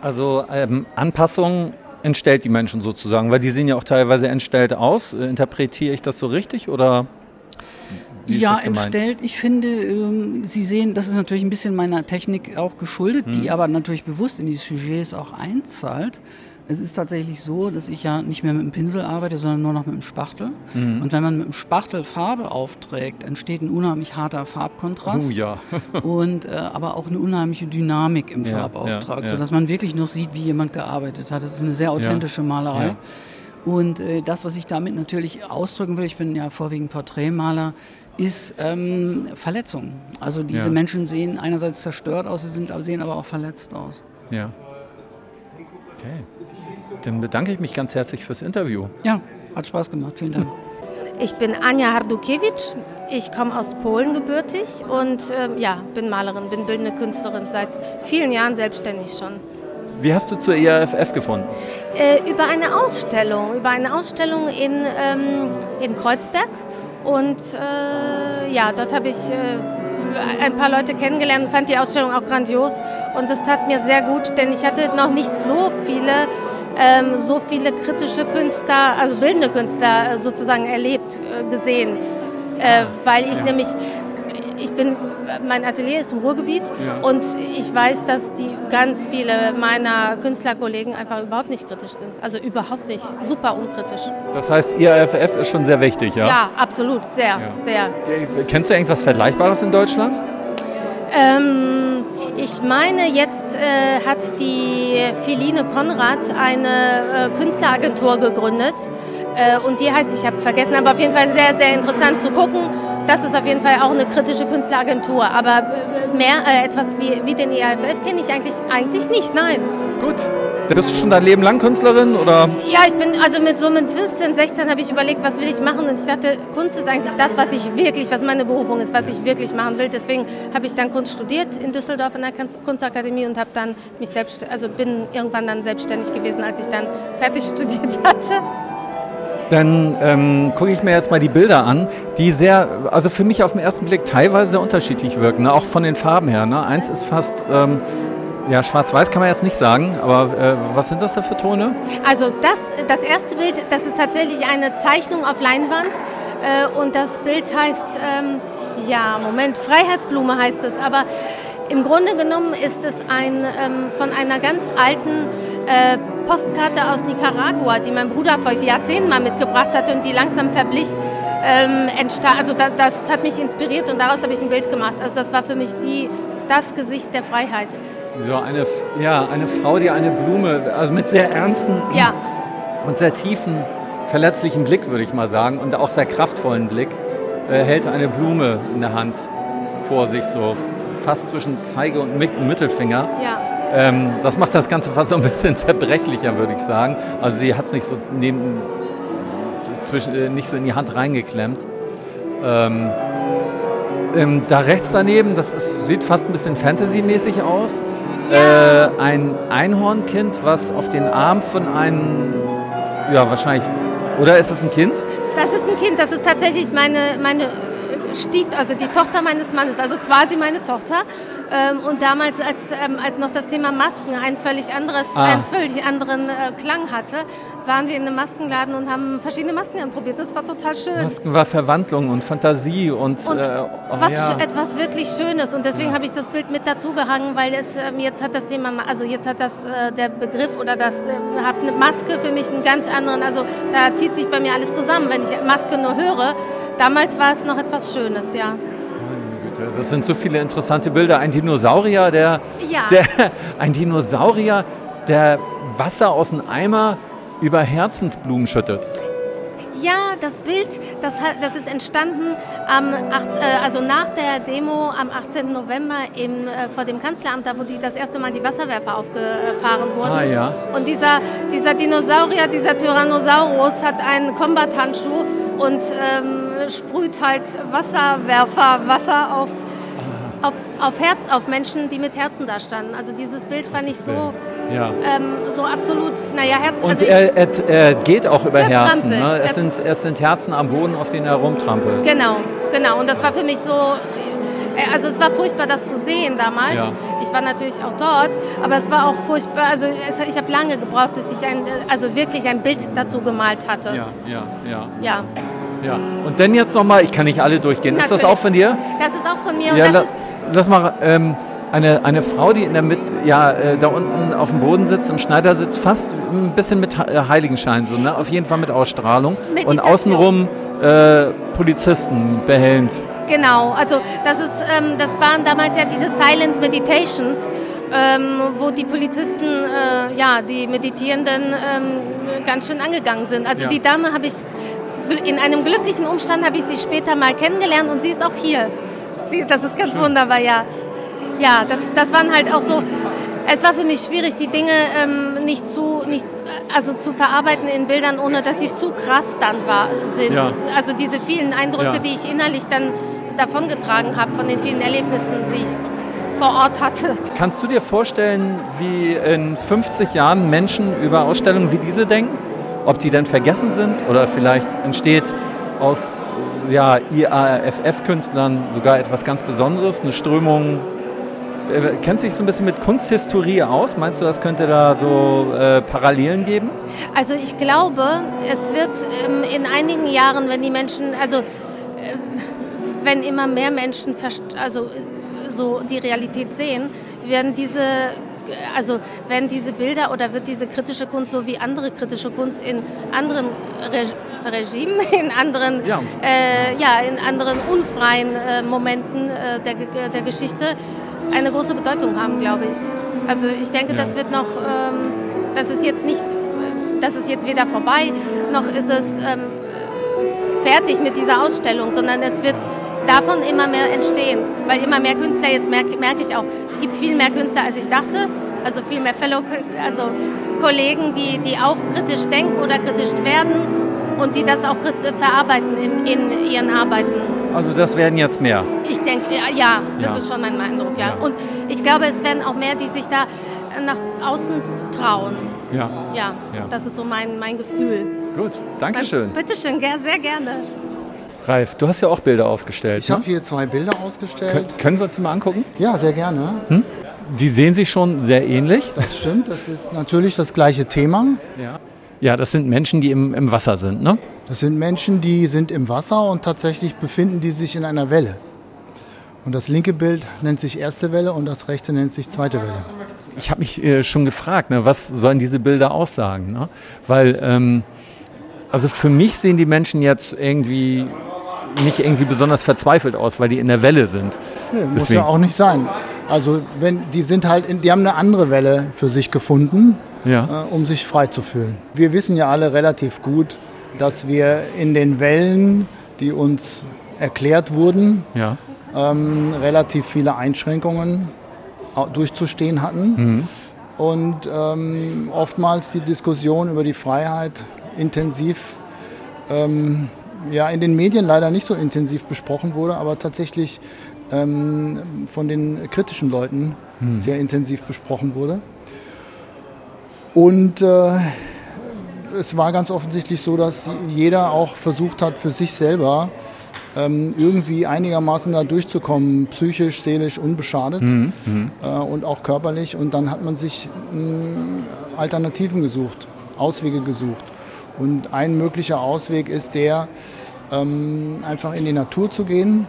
also ähm, Anpassung entstellt die Menschen sozusagen? Weil die sehen ja auch teilweise entstellt aus. Äh, interpretiere ich das so richtig oder? ja, entstellt. Ich finde, ähm, Sie sehen, das ist natürlich ein bisschen meiner Technik auch geschuldet, hm. die aber natürlich bewusst in die Sujets auch einzahlt. Es ist tatsächlich so, dass ich ja nicht mehr mit dem Pinsel arbeite, sondern nur noch mit dem Spachtel. Mhm. Und wenn man mit dem Spachtel Farbe aufträgt, entsteht ein unheimlich harter Farbkontrast. Oh ja. und äh, aber auch eine unheimliche Dynamik im ja, Farbauftrag, ja, ja. sodass man wirklich noch sieht, wie jemand gearbeitet hat. Das ist eine sehr authentische Malerei. Und äh, das, was ich damit natürlich ausdrücken will, ich bin ja vorwiegend Porträtmaler, ist ähm, Verletzung. Also diese Menschen sehen einerseits zerstört aus, sie sind, sehen aber auch verletzt aus. Ja. Okay. Dann bedanke ich mich ganz herzlich fürs Interview. Ja, hat Spaß gemacht. Vielen Dank. Ich bin Anja Hardukiewicz. Ich komme aus Polen gebürtig und äh, ja, bin Malerin, bin bildende Künstlerin seit vielen Jahren selbstständig schon. Wie hast du zur ERFF gefunden? Äh, über eine Ausstellung, über eine Ausstellung in, ähm, in Kreuzberg. Und äh, ja, dort habe ich äh, ein paar Leute kennengelernt und fand die Ausstellung auch grandios. Und das tat mir sehr gut, denn ich hatte noch nicht so viele, ähm, so viele kritische Künstler, also bildende Künstler äh, sozusagen erlebt, äh, gesehen. Äh, weil ich ja. nämlich ich bin, mein Atelier ist im Ruhrgebiet ja. und ich weiß, dass die ganz viele meiner Künstlerkollegen einfach überhaupt nicht kritisch sind. Also überhaupt nicht, super unkritisch. Das heißt, IAFF ist schon sehr wichtig, ja? Ja, absolut, sehr, ja. sehr. Kennst du irgendwas Vergleichbares in Deutschland? Ähm, ich meine, jetzt äh, hat die Philine Konrad eine äh, Künstleragentur gegründet. Äh, und die heißt, ich habe vergessen, aber auf jeden Fall sehr, sehr interessant zu gucken. Das ist auf jeden Fall auch eine kritische Künstleragentur. Aber äh, mehr äh, etwas wie, wie den EAFF kenne ich eigentlich, eigentlich nicht, nein. Gut. Bist du schon dein Leben lang Künstlerin? Oder? Ja, ich bin, also mit so mit 15, 16 habe ich überlegt, was will ich machen und ich dachte, Kunst ist eigentlich das, was ich wirklich, was meine Berufung ist, was ich wirklich machen will. Deswegen habe ich dann Kunst studiert in Düsseldorf in der Kunstakademie und habe dann mich selbst, also bin irgendwann dann selbstständig gewesen, als ich dann fertig studiert hatte dann ähm, gucke ich mir jetzt mal die Bilder an, die sehr, also für mich auf den ersten Blick teilweise sehr unterschiedlich wirken, ne? auch von den Farben her. Ne? Eins ist fast, ähm, ja, schwarz-weiß kann man jetzt nicht sagen, aber äh, was sind das da für Tone? Also das, das erste Bild, das ist tatsächlich eine Zeichnung auf Leinwand äh, und das Bild heißt, ähm, ja, Moment, Freiheitsblume heißt es, aber im Grunde genommen ist es ein ähm, von einer ganz alten äh, Postkarte aus Nicaragua, die mein Bruder vor Jahrzehnten mal mitgebracht hatte und die langsam verblich. Ähm, also da, das hat mich inspiriert und daraus habe ich ein Bild gemacht. Also das war für mich die, das Gesicht der Freiheit. So eine, ja, eine Frau, die eine Blume, also mit sehr ernsten ja. und sehr tiefen, verletzlichen Blick, würde ich mal sagen, und auch sehr kraftvollen Blick, äh, hält eine Blume in der Hand vor sich, so fast zwischen Zeige und Mittelfinger. Ja. Ähm, das macht das Ganze fast so ein bisschen zerbrechlicher, würde ich sagen. Also sie hat es nicht so neben, zwischen, äh, nicht so in die Hand reingeklemmt. Ähm, ähm, da rechts daneben, das ist, sieht fast ein bisschen Fantasy-mäßig aus. Äh, ein Einhornkind, was auf den Arm von einem, ja wahrscheinlich, oder ist das ein Kind? Das ist ein Kind, das ist tatsächlich meine, meine Stief, also die Tochter meines Mannes, also quasi meine Tochter. Ähm, und damals, als, ähm, als noch das Thema Masken ein völlig anderes, ah. einen völlig anderen äh, Klang hatte, waren wir in einem Maskenladen und haben verschiedene Masken anprobiert. Das war total schön. Masken war Verwandlung und Fantasie und, und äh, oh, was, ja. etwas wirklich Schönes. Und deswegen ja. habe ich das Bild mit dazu gehangen, weil es ähm, jetzt hat das Thema, also jetzt hat das äh, der Begriff oder das äh, hat eine Maske für mich einen ganz anderen. Also da zieht sich bei mir alles zusammen, wenn ich Maske nur höre. Damals war es noch etwas Schönes, ja. Das sind so viele interessante Bilder. Ein Dinosaurier, der, ja. der ein Dinosaurier, der Wasser aus dem Eimer über Herzensblumen schüttet. Ja, das Bild, das, das ist entstanden am 8, äh, also nach der Demo am 18. November im, äh, vor dem Kanzleramt, da wo die das erste Mal die Wasserwerfer aufgefahren wurden. Ah, ja. Und dieser, dieser Dinosaurier, dieser Tyrannosaurus hat einen Combat-Handschuh und ähm, sprüht halt Wasserwerfer, Wasser auf, auf, auf Herz, auf Menschen, die mit Herzen da standen. Also dieses Bild fand ich so ja. ähm, so absolut, naja, Herz. Und also er, er, er, geht auch über Herzen. Ne? Es, sind, es sind Herzen am Boden, auf denen er rumtrampelt. Genau, genau. Und das war für mich so, äh, also es war furchtbar, das zu sehen damals. Ja. Ich war natürlich auch dort, aber es war auch furchtbar. Also es, ich habe lange gebraucht, bis ich ein, also wirklich ein Bild dazu gemalt hatte. Ja, ja, ja. Ja. Ja. Und dann jetzt nochmal, ich kann nicht alle durchgehen. Natürlich. Ist das auch von dir? Das ist auch von mir. Ja, la, lass mal. Ähm, eine, eine Frau, die in der Mitte, ja, äh, da unten auf dem Boden sitzt, im Schneidersitz, fast ein bisschen mit äh, Heiligenschein, so, ne? auf jeden Fall mit Ausstrahlung. Meditation. Und außenrum äh, Polizisten behelmt. Genau, also das, ist, ähm, das waren damals ja diese Silent Meditations. Ähm, wo die Polizisten, äh, ja, die Meditierenden ähm, ganz schön angegangen sind. Also ja. die Dame habe ich in einem glücklichen Umstand habe ich sie später mal kennengelernt und sie ist auch hier. Sie, das ist ganz schön. wunderbar, ja ja, das, das waren halt auch so, es war für mich schwierig, die Dinge ähm, nicht zu, nicht, also zu verarbeiten in Bildern, ohne dass sie zu krass dann war, sind. Ja. Also diese vielen Eindrücke, ja. die ich innerlich dann davongetragen habe von den vielen Erlebnissen, die ich vor Ort hatte. Kannst du dir vorstellen, wie in 50 Jahren Menschen über Ausstellungen wie diese denken? Ob die dann vergessen sind oder vielleicht entsteht aus ja, IAFF-Künstlern sogar etwas ganz Besonderes, eine Strömung. Äh, kennst du dich so ein bisschen mit Kunsthistorie aus? Meinst du, das könnte da so äh, Parallelen geben? Also ich glaube, es wird ähm, in einigen Jahren, wenn die Menschen, also äh, wenn immer mehr Menschen also so die Realität sehen, werden diese also werden diese Bilder oder wird diese kritische Kunst so wie andere kritische Kunst in anderen Re Regimen, in anderen, ja. Äh, ja. in anderen unfreien äh, Momenten äh, der, der Geschichte eine große Bedeutung haben, glaube ich. Also ich denke, ja. das wird noch, ähm, das ist jetzt nicht, das ist jetzt weder vorbei, noch ist es ähm, fertig mit dieser Ausstellung, sondern es wird davon immer mehr entstehen. Weil immer mehr Künstler, jetzt merke, merke ich auch, es gibt viel mehr Künstler, als ich dachte. Also viel mehr Fellow, also Kollegen, die, die auch kritisch denken oder kritisch werden und die das auch verarbeiten in, in ihren Arbeiten. Also das werden jetzt mehr? Ich denke, ja, ja, das ja. ist schon mein Eindruck, ja. ja. Und ich glaube, es werden auch mehr, die sich da nach außen trauen. Ja. Ja, das ist so mein, mein Gefühl. Gut, danke schön. Bitteschön, sehr gerne. Ralf, du hast ja auch Bilder ausgestellt. Ich ne? habe hier zwei Bilder ausgestellt. Kön können wir uns die mal angucken? Ja, sehr gerne. Hm? Die sehen sich schon sehr ähnlich. Das stimmt, das ist natürlich das gleiche Thema. Ja, ja das sind Menschen, die im, im Wasser sind, ne? Das sind Menschen, die sind im Wasser und tatsächlich befinden die sich in einer Welle. Und das linke Bild nennt sich erste Welle und das rechte nennt sich zweite Welle. Ich habe mich äh, schon gefragt, ne, was sollen diese Bilder aussagen? Ne? Weil, ähm, also für mich sehen die Menschen jetzt irgendwie nicht irgendwie besonders verzweifelt aus, weil die in der Welle sind. Nee, muss ja auch nicht sein. Also wenn die sind halt, in, die haben eine andere Welle für sich gefunden, ja. äh, um sich frei zu fühlen. Wir wissen ja alle relativ gut, dass wir in den Wellen, die uns erklärt wurden, ja. ähm, relativ viele Einschränkungen durchzustehen hatten. Mhm. Und ähm, oftmals die Diskussion über die Freiheit intensiv ähm, ja, in den Medien leider nicht so intensiv besprochen wurde, aber tatsächlich ähm, von den kritischen Leuten hm. sehr intensiv besprochen wurde. Und äh, es war ganz offensichtlich so, dass jeder auch versucht hat, für sich selber ähm, irgendwie einigermaßen da durchzukommen, psychisch, seelisch unbeschadet mhm. äh, und auch körperlich. Und dann hat man sich äh, Alternativen gesucht, Auswege gesucht. Und ein möglicher Ausweg ist der, ähm, einfach in die Natur zu gehen.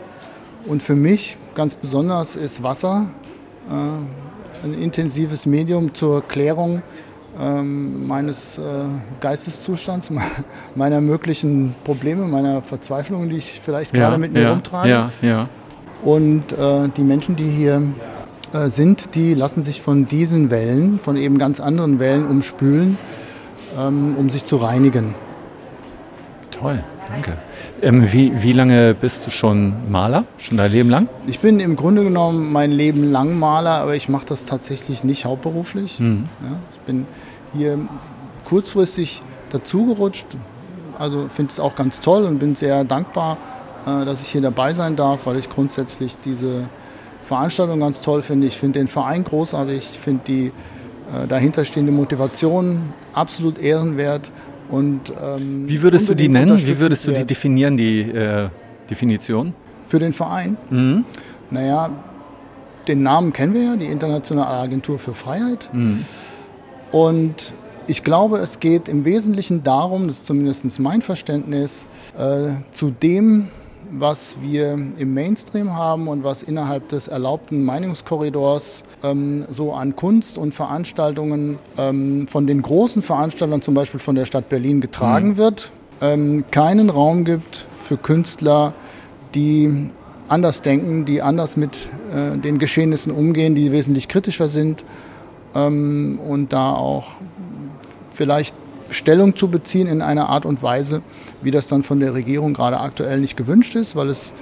Und für mich ganz besonders ist Wasser äh, ein intensives Medium zur Klärung ähm, meines äh, Geisteszustands, meiner möglichen Probleme, meiner Verzweiflung, die ich vielleicht ja, gerade mit mir ja, rumtrage. Ja, ja. Und äh, die Menschen, die hier äh, sind, die lassen sich von diesen Wellen, von eben ganz anderen Wellen umspülen, ähm, um sich zu reinigen. Toll, danke. Ähm, wie, wie lange bist du schon Maler? Schon dein Leben lang? Ich bin im Grunde genommen mein Leben lang Maler, aber ich mache das tatsächlich nicht hauptberuflich. Mhm. Ja, ich bin hier kurzfristig dazugerutscht. Also finde es auch ganz toll und bin sehr dankbar, äh, dass ich hier dabei sein darf, weil ich grundsätzlich diese Veranstaltung ganz toll finde. Ich finde den Verein großartig, ich finde die äh, dahinterstehende Motivation absolut ehrenwert. Und, ähm, Wie würdest du die nennen? Wie würdest du die definieren, die äh, Definition? Für den Verein? Mhm. Naja, den Namen kennen wir ja, die Internationale Agentur für Freiheit. Mhm. Und ich glaube, es geht im Wesentlichen darum, das ist zumindest mein Verständnis, äh, zu dem was wir im Mainstream haben und was innerhalb des erlaubten Meinungskorridors ähm, so an Kunst und Veranstaltungen ähm, von den großen Veranstaltern, zum Beispiel von der Stadt Berlin, getragen mhm. wird, ähm, keinen Raum gibt für Künstler, die anders denken, die anders mit äh, den Geschehnissen umgehen, die wesentlich kritischer sind ähm, und da auch vielleicht Stellung zu beziehen in einer Art und Weise, wie das dann von der Regierung gerade aktuell nicht gewünscht ist, weil es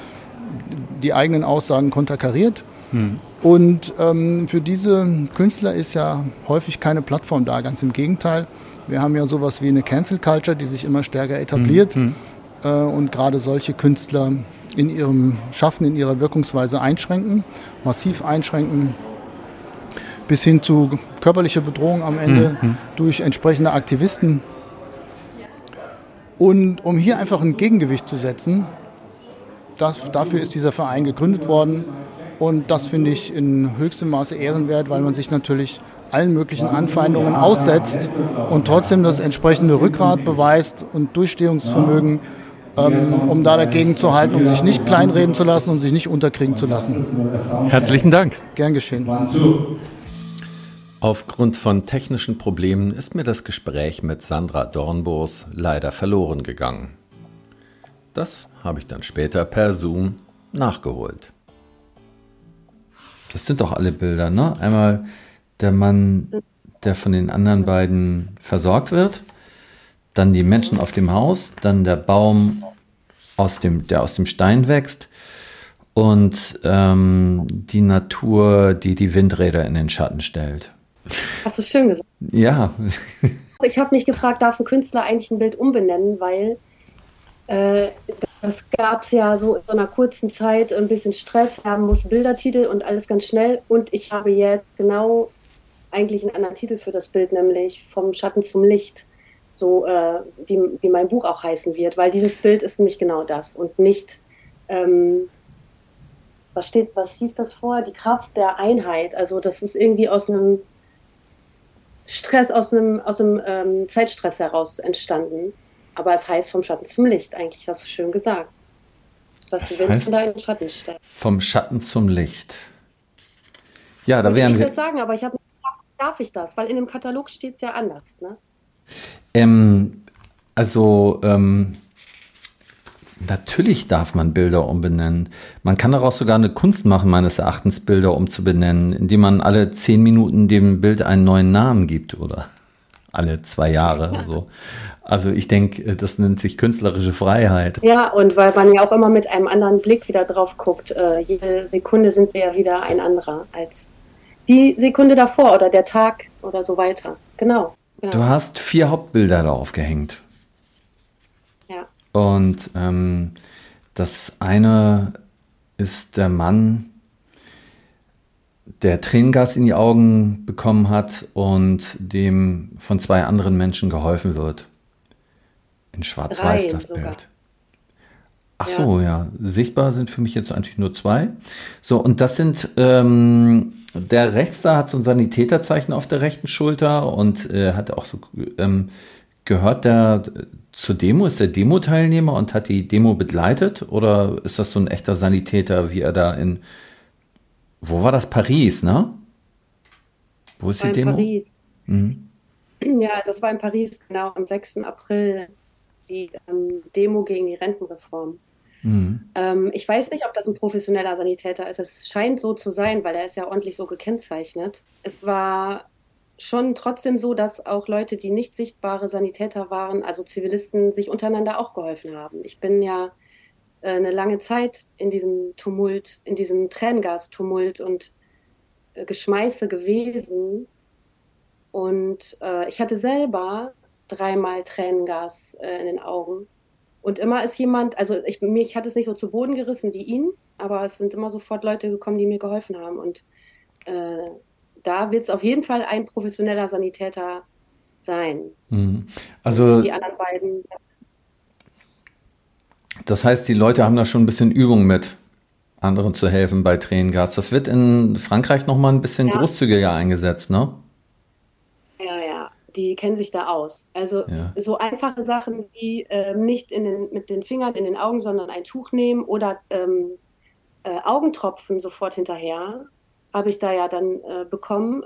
die eigenen Aussagen konterkariert. Hm. Und ähm, für diese Künstler ist ja häufig keine Plattform da, ganz im Gegenteil. Wir haben ja sowas wie eine Cancel Culture, die sich immer stärker etabliert. Hm. Hm. Äh, und gerade solche Künstler in ihrem Schaffen, in ihrer Wirkungsweise einschränken, massiv einschränken, bis hin zu körperlicher Bedrohung am Ende hm. hm. durch entsprechende Aktivisten Und um hier einfach ein Gegengewicht zu setzen, das, dafür ist dieser Verein gegründet worden. Und das finde ich in höchstem Maße ehrenwert, weil man sich natürlich allen möglichen Anfeindungen aussetzt und trotzdem das entsprechende Rückgrat beweist und Durchstehungsvermögen, ähm, um da dagegen zu halten, um sich nicht kleinreden zu lassen und sich nicht unterkriegen zu lassen. Herzlichen Dank. Gern geschehen. Aufgrund von technischen Problemen ist mir das Gespräch mit Sandra Dornbos leider verloren gegangen. Das habe ich dann später per Zoom nachgeholt. Das sind doch alle Bilder, ne? Einmal der Mann, der von den anderen beiden versorgt wird, dann die Menschen auf dem Haus, dann der Baum, aus dem, der aus dem Stein wächst und ähm, die Natur, die die Windräder in den Schatten stellt. Hast du schön gesagt. Ja. ich habe mich gefragt, darf ein Künstler eigentlich ein Bild umbenennen, weil äh, das gab es ja so in so einer kurzen Zeit ein bisschen Stress, haben muss Bildertitel und alles ganz schnell. Und ich habe jetzt genau eigentlich einen anderen Titel für das Bild, nämlich vom Schatten zum Licht, so äh, wie, wie mein Buch auch heißen wird, weil dieses Bild ist nämlich genau das und nicht, ähm, was steht, was hieß das vor? Die Kraft der Einheit. Also das ist irgendwie aus einem Stress, aus einem, aus einem ähm, Zeitstress heraus entstanden. Aber es heißt vom Schatten zum Licht, eigentlich hast du schön gesagt. Was das heißt, deinen Schatten stellt. Vom Schatten zum Licht. Ja, da wären wir. Ich sagen, aber ich habe darf ich das? Weil in dem Katalog steht es ja anders. Ne? Ähm, also ähm, natürlich darf man Bilder umbenennen. Man kann daraus sogar eine Kunst machen, meines Erachtens, Bilder umzubenennen, indem man alle zehn Minuten dem Bild einen neuen Namen gibt oder alle zwei Jahre. So. Also ich denke, das nennt sich künstlerische Freiheit. Ja, und weil man ja auch immer mit einem anderen Blick wieder drauf guckt. Äh, jede Sekunde sind wir ja wieder ein anderer als die Sekunde davor oder der Tag oder so weiter. Genau. genau. Du hast vier Hauptbilder da aufgehängt. Und ähm, das eine ist der Mann, der Tränengas in die Augen bekommen hat und dem von zwei anderen Menschen geholfen wird. In Schwarz-Weiß das sogar. Bild. Ach so, ja. ja. Sichtbar sind für mich jetzt eigentlich nur zwei. So, und das sind ähm, der rechts da hat so ein Sanitäterzeichen auf der rechten Schulter und äh, hat auch so ähm, gehört der zur Demo, ist der Demo-Teilnehmer und hat die Demo begleitet oder ist das so ein echter Sanitäter, wie er da in wo war das? Paris, ne? Wo ist die Demo? Paris. Mhm. Ja, das war in Paris, genau, am 6. April, die ähm, Demo gegen die Rentenreform. Mhm. Ähm, ich weiß nicht, ob das ein professioneller Sanitäter ist. Es scheint so zu sein, weil er ist ja ordentlich so gekennzeichnet. Es war schon trotzdem so, dass auch Leute, die nicht sichtbare Sanitäter waren, also Zivilisten, sich untereinander auch geholfen haben. Ich bin ja äh, eine lange Zeit in diesem Tumult, in diesem Tränengastumult und äh, Geschmeiße gewesen. Und äh, ich hatte selber dreimal Tränengas äh, in den Augen. Und immer ist jemand, also ich, mich hat es nicht so zu Boden gerissen wie ihn, aber es sind immer sofort Leute gekommen, die mir geholfen haben. Und da wird es auf jeden Fall ein professioneller Sanitäter sein. Mhm. Also die anderen beiden. Das heißt, die Leute haben da schon ein bisschen Übung mit, anderen zu helfen bei Tränengas. Das wird in Frankreich nochmal ein bisschen ja. großzügiger eingesetzt, ne? die kennen sich da aus. Also ja. so einfache Sachen wie äh, nicht den, mit den Fingern in den Augen, sondern ein Tuch nehmen oder ähm, äh, Augentropfen sofort hinterher, habe ich da ja dann äh, bekommen.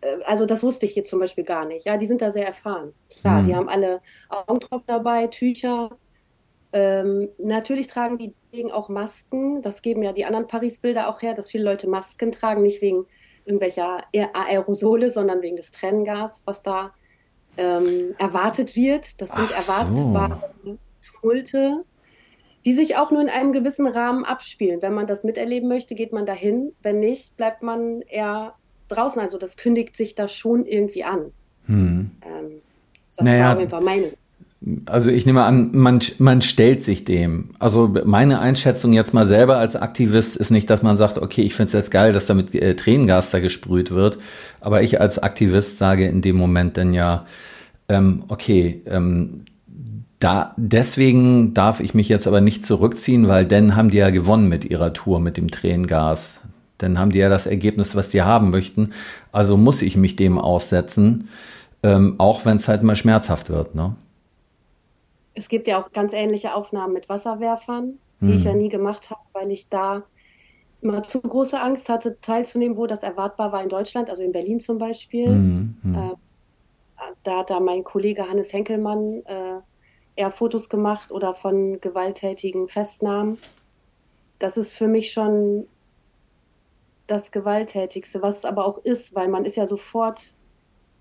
Äh, also das wusste ich hier zum Beispiel gar nicht. Ja, die sind da sehr erfahren. Klar, mhm. die haben alle Augentropfen dabei, Tücher. Ähm, natürlich tragen die Degen auch Masken. Das geben ja die anderen Paris-Bilder auch her, dass viele Leute Masken tragen, nicht wegen irgendwelcher Aerosole, sondern wegen des Trenngas, was da ähm, erwartet wird. Das sind Ach erwartbare so. Die sich auch nur in einem gewissen Rahmen abspielen. Wenn man das miterleben möchte, geht man dahin. Wenn nicht, bleibt man eher draußen. Also das kündigt sich da schon irgendwie an. Hm. Ähm, das naja, war auf jeden Fall meine. Also ich nehme an, man, man stellt sich dem. Also meine Einschätzung jetzt mal selber als Aktivist ist nicht, dass man sagt, okay, ich finde es jetzt geil, dass da mit äh, Tränengas da gesprüht wird. Aber ich als Aktivist sage in dem Moment dann ja, ähm, okay, ähm, Da, deswegen darf ich mich jetzt aber nicht zurückziehen, weil dann haben die ja gewonnen mit ihrer Tour mit dem Tränengas. Dann haben die ja das Ergebnis, was die haben möchten. Also muss ich mich dem aussetzen, ähm, auch wenn es halt mal schmerzhaft wird. Ne? Es gibt ja auch ganz ähnliche Aufnahmen mit Wasserwerfern, die hm. ich ja nie gemacht habe, weil ich da immer zu große Angst hatte, teilzunehmen, wo das erwartbar war in Deutschland, also in Berlin zum Beispiel. Hm, hm. Äh, da hat da mein Kollege Hannes Henkelmann äh, eher Fotos gemacht oder von gewalttätigen Festnahmen. Das ist für mich schon das Gewalttätigste, was es aber auch ist, weil man ist ja sofort,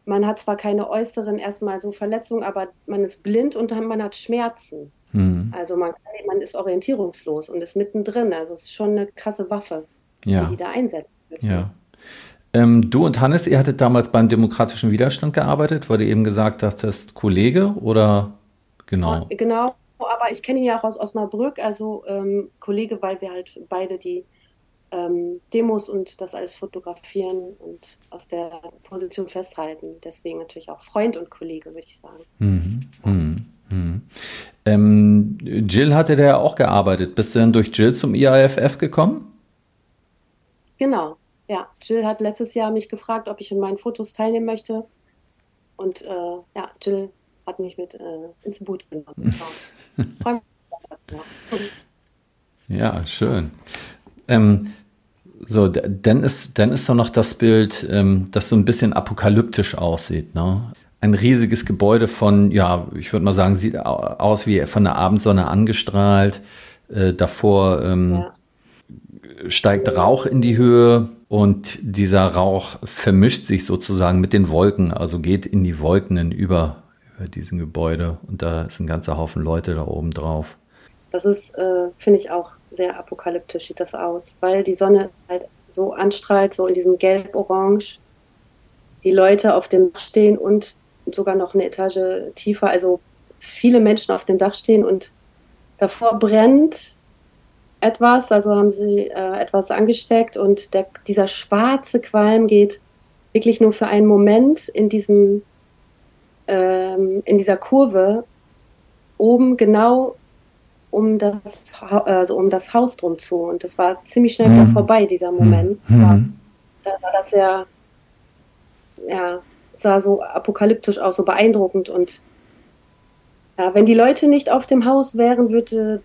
man hat zwar keine äußeren erstmal so Verletzungen, aber man ist blind und man hat Schmerzen. Mhm. Also man, man ist orientierungslos und ist mittendrin. Also es ist schon eine krasse Waffe, ja. die da einsetzen. Ja. Ähm, du und Hannes, ihr hattet damals beim demokratischen Widerstand gearbeitet, weil du eben gesagt hast, Kollege oder genau? Genau, aber ich kenne ihn ja auch aus Osnabrück, also ähm, Kollege, weil wir halt beide die ähm, Demos und das alles fotografieren und aus der Position festhalten. Deswegen natürlich auch Freund und Kollege, würde ich sagen. Mhm. Mhm. Mhm. Ähm, Jill hatte da ja auch gearbeitet. Bist du denn durch Jill zum IAFF gekommen? Genau, ja. Jill hat letztes Jahr mich gefragt, ob ich in meinen Fotos teilnehmen möchte. Und äh, ja, Jill hat mich mit äh, ins Boot genommen. ja, schön. Ähm, so, dann ist, dann ist doch noch das Bild, ähm, das so ein bisschen apokalyptisch aussieht. Ne? Ein riesiges Gebäude von, ja, ich würde mal sagen, sieht aus wie von der Abendsonne angestrahlt. Äh, davor ähm, ja. steigt Rauch in die Höhe und dieser Rauch vermischt sich sozusagen mit den Wolken, also geht in die Wolken über, über diesen Gebäude und da ist ein ganzer Haufen Leute da oben drauf. Das ist, äh, finde ich auch sehr apokalyptisch sieht das aus, weil die Sonne halt so anstrahlt, so in diesem Gelb-Orange. Die Leute auf dem Dach stehen und sogar noch eine Etage tiefer, also viele Menschen auf dem Dach stehen und davor brennt etwas, also haben sie äh, etwas angesteckt und der, dieser schwarze Qualm geht wirklich nur für einen Moment in diesem ähm, in dieser Kurve oben genau um das, also um das Haus drum zu. Und das war ziemlich schnell mhm. vorbei, dieser Moment. Mhm. Da war das sehr, ja, sah so apokalyptisch aus, so beeindruckend. Und ja, wenn die Leute nicht auf dem Haus wären, würde,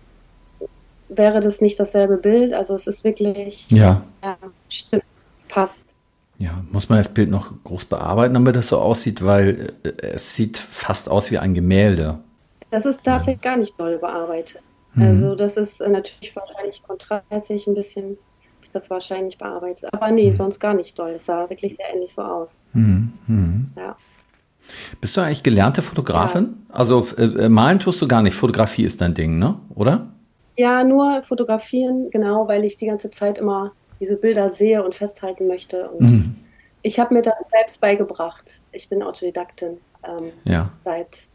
wäre das nicht dasselbe Bild. Also es ist wirklich, ja, ja stimmt, passt. Ja, muss man das Bild noch groß bearbeiten, damit das so aussieht, weil äh, es sieht fast aus wie ein Gemälde. Das ist tatsächlich gar nicht doll bearbeitet. Mhm. Also das ist äh, natürlich wahrscheinlich kontrastmäßig ein bisschen, ich das wahrscheinlich bearbeitet. Aber nee, mhm. sonst gar nicht doll. Es sah wirklich sehr ähnlich so aus. Mhm. mhm. Ja. Bist du eigentlich gelernte Fotografin? Ja. Also äh, äh, malen tust du gar nicht. Fotografie ist dein Ding, ne? Oder? Ja, nur fotografieren, genau, weil ich die ganze Zeit immer diese Bilder sehe und festhalten möchte. Und mhm. ich habe mir das selbst beigebracht. Ich bin Autodidaktin ähm, ja. seit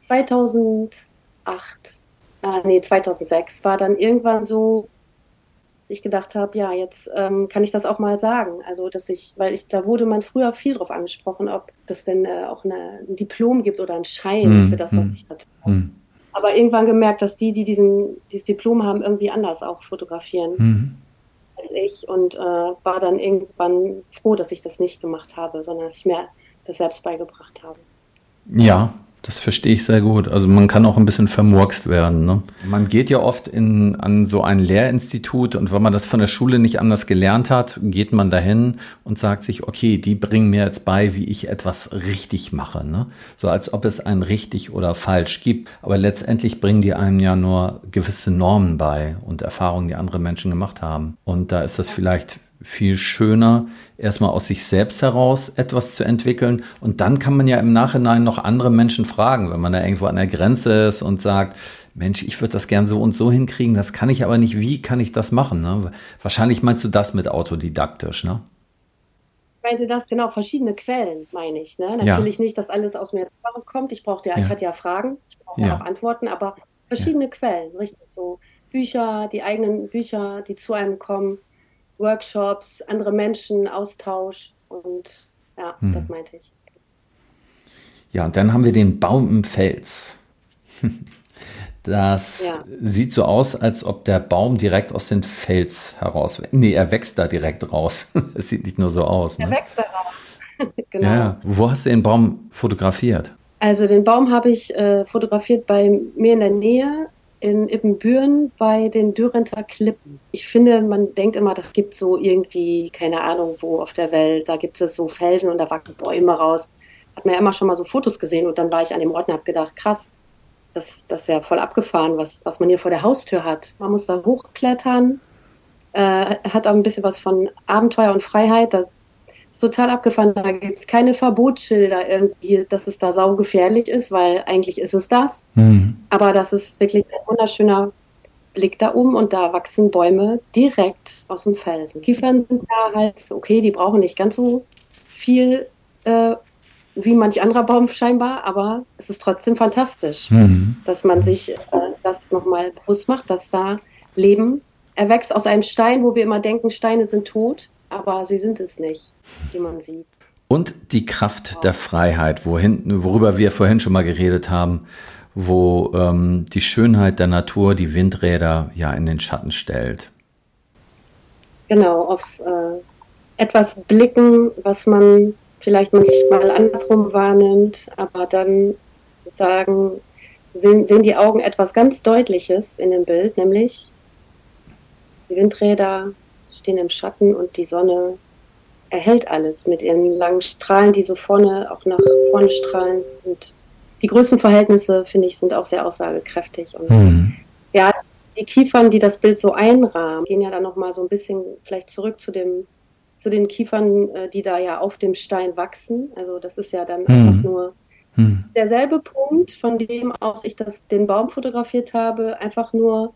2008 äh, nee, 2006 war dann irgendwann so, dass ich gedacht habe, ja, jetzt ähm, kann ich das auch mal sagen. Also, dass ich, weil ich, da wurde man früher viel drauf angesprochen, ob das denn äh, auch eine, ein Diplom gibt oder ein Schein mm, für das, was mm, ich da tue. Mm. Aber irgendwann gemerkt, dass die, die diesen, dieses Diplom haben, irgendwie anders auch fotografieren mhm. Als ich und äh, war dann irgendwann froh, dass ich das nicht gemacht habe, sondern dass ich mir das selbst beigebracht habe. Ja, das verstehe ich sehr gut. Also man kann auch ein bisschen vermurkst werden. Ne? Man geht ja oft in, an so ein Lehrinstitut und wenn man das von der Schule nicht anders gelernt hat, geht man dahin und sagt sich, okay, die bringen mir jetzt bei, wie ich etwas richtig mache. Ne? So als ob es ein richtig oder falsch gibt. Aber letztendlich bringen die einem ja nur gewisse Normen bei und Erfahrungen, die andere Menschen gemacht haben. Und da ist das vielleicht viel schöner, erstmal aus sich selbst heraus etwas zu entwickeln. Und dann kann man ja im Nachhinein noch andere Menschen fragen, wenn man da irgendwo an der Grenze ist und sagt, Mensch, ich würde das gern so und so hinkriegen, das kann ich aber nicht. Wie kann ich das machen? Ne? Wahrscheinlich meinst du das mit autodidaktisch, ne? Ich meinte das, genau, verschiedene Quellen, meine ich. Ne? Natürlich ja. nicht, dass alles aus mir kommt. Ich brauchte ja, ja, ich hatte ja Fragen, ich brauchte ja. auch Antworten, aber verschiedene Quellen, richtig so. Bücher, die eigenen Bücher, die zu einem kommen Workshops, andere Menschen, Austausch und ja, hm. das meinte ich. Ja, und dann haben wir den Baum im Fels. Das ja. sieht so aus, als ob der Baum direkt aus dem Fels heraus. Nee, er wächst da direkt raus. Es sieht nicht nur so aus. Ne? Er wächst da raus. genau. Ja. Wo hast du den Baum fotografiert? Also den Baum habe ich äh, fotografiert bei mir in der Nähe in Ibbenbüren bei den Dürrenter Klippen. Ich finde, man denkt immer, das gibt so irgendwie, keine Ahnung wo auf der Welt, da gibt es so Felsen und da wachsen Bäume raus. Hat man ja immer schon mal so Fotos gesehen und dann war ich an dem Ort und habe gedacht, krass, das, das ist ja voll abgefahren, was, was man hier vor der Haustür hat. Man muss da hochklettern, äh, hat auch ein bisschen was von Abenteuer und Freiheit. Das total abgefahren. Da gibt es keine Verbotsschilder irgendwie, dass es da saugefährlich ist, weil eigentlich ist es das. Mhm. Aber das ist wirklich ein wunderschöner Blick da oben und da wachsen Bäume direkt aus dem Felsen. Kiefern sind da halt okay, die brauchen nicht ganz so viel äh, wie manch anderer Baum scheinbar, aber es ist trotzdem fantastisch, mhm. dass man sich äh, das nochmal bewusst macht, dass da Leben erwächst aus einem Stein, wo wir immer denken, Steine sind tot, aber sie sind es nicht, wie man sieht. Und die Kraft der Freiheit, wohin, worüber wir vorhin schon mal geredet haben, wo ähm, die Schönheit der Natur die Windräder ja in den Schatten stellt. Genau, auf äh, etwas blicken, was man vielleicht manchmal andersrum wahrnimmt, aber dann sagen, sehen, sehen die Augen etwas ganz Deutliches in dem Bild, nämlich die Windräder stehen im Schatten und die Sonne erhält alles mit ihren langen Strahlen, die so vorne auch nach vorne strahlen. Und die Größenverhältnisse, finde ich, sind auch sehr aussagekräftig. Und mhm. ja, die Kiefern, die das Bild so einrahmen, gehen ja dann nochmal so ein bisschen vielleicht zurück zu dem zu den Kiefern, äh, die da ja auf dem Stein wachsen. Also das ist ja dann hm. einfach nur hm. derselbe Punkt, von dem aus ich das, den Baum fotografiert habe, einfach nur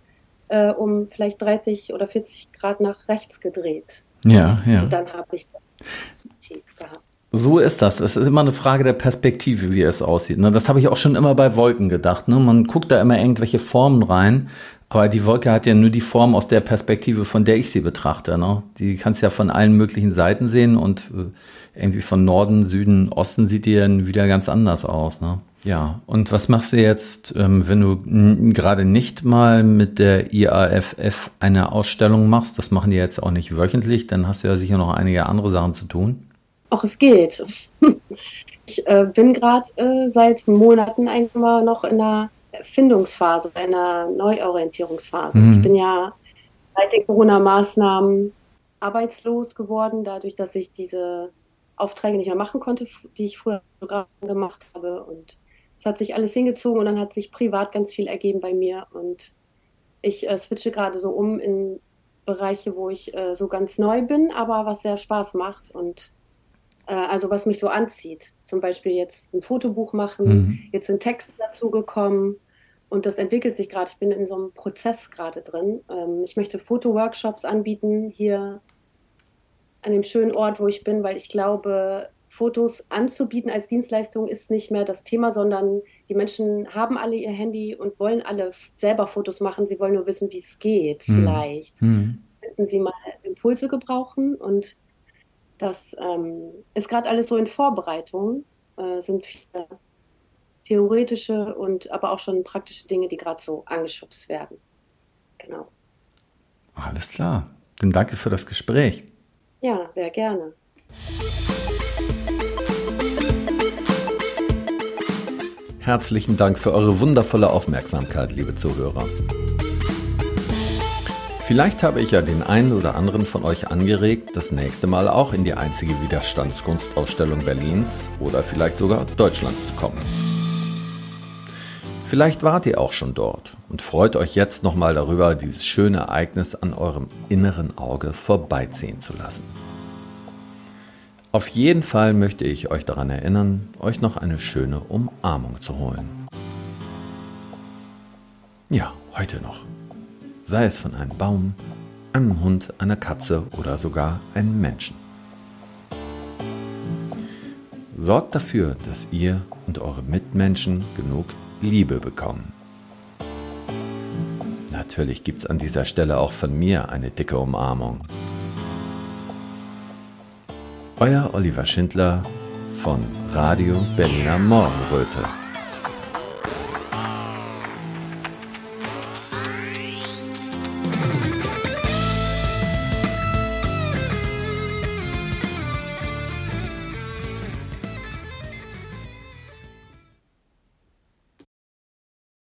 äh, um vielleicht 30 oder 40 Grad nach rechts gedreht. Ja, ja. Und dann habe ich das tief gehabt. So ist das. Es ist immer eine Frage der Perspektive, wie es aussieht. Ne? Das habe ich auch schon immer bei Wolken gedacht. Ne? Man guckt da immer irgendwelche Formen rein, aber die Wolke hat ja nur die Form aus der Perspektive, von der ich sie betrachte. Ne? Die kannst ja von allen möglichen Seiten sehen und äh, irgendwie von Norden, Süden, Osten sieht die dann wieder ganz anders aus. Ja, und was machst du jetzt, ähm, wenn du gerade nicht mal mit der IAFF eine Ausstellung machst? Das machen die jetzt auch nicht wöchentlich, dann hast du ja sicher noch einige andere Sachen zu tun. Ach, es geht. Ich äh, bin gerade äh, seit Monaten eigentlich mal noch in einer Findungsphase, einer Neuorientierungsphase. Mhm. Ich bin ja seit den Corona-Maßnahmen arbeitslos geworden, dadurch, dass ich diese Aufträge nicht mehr machen konnte, die ich früher gemacht habe. Und es hat sich alles hingezogen und dann hat sich privat ganz viel ergeben bei mir. Und ich äh, switche gerade so um in Bereiche, wo ich äh, so ganz neu bin, aber was sehr Spaß macht und äh, also was mich so anzieht. Zum Beispiel jetzt ein Fotobuch machen, mhm. jetzt sind Texte dazu gekommen und das entwickelt sich gerade. Ich bin in so einem Prozess gerade drin. Ähm, ich möchte Fotoworkshops anbieten hier an dem schönen Ort, wo ich bin, weil ich glaube, Fotos anzubieten als Dienstleistung ist nicht mehr das Thema, sondern die Menschen haben alle ihr Handy und wollen alle selber Fotos machen. Sie wollen nur wissen, wie es geht, mhm. vielleicht. Mhm. Könnten sie mal Impulse gebrauchen und das ähm, ist gerade alles so in Vorbereitung, äh, sind viele theoretische und aber auch schon praktische Dinge, die gerade so angeschubst werden. Genau. Alles klar. Dann danke für das Gespräch. Ja, sehr gerne. Herzlichen Dank für eure wundervolle Aufmerksamkeit, liebe Zuhörer. Vielleicht habe ich ja den einen oder anderen von euch angeregt, das nächste Mal auch in die einzige Widerstandskunstausstellung Berlins oder vielleicht sogar Deutschlands zu kommen. Vielleicht wart ihr auch schon dort und freut euch jetzt nochmal darüber, dieses schöne Ereignis an eurem inneren Auge vorbeiziehen zu lassen. Auf jeden Fall möchte ich euch daran erinnern, euch noch eine schöne Umarmung zu holen. Ja, heute noch sei es von einem Baum, einem Hund, einer Katze oder sogar einem Menschen. Sorgt dafür, dass ihr und eure Mitmenschen genug Liebe bekommen. Natürlich gibt es an dieser Stelle auch von mir eine dicke Umarmung. Euer Oliver Schindler von Radio Berliner Morgenröte.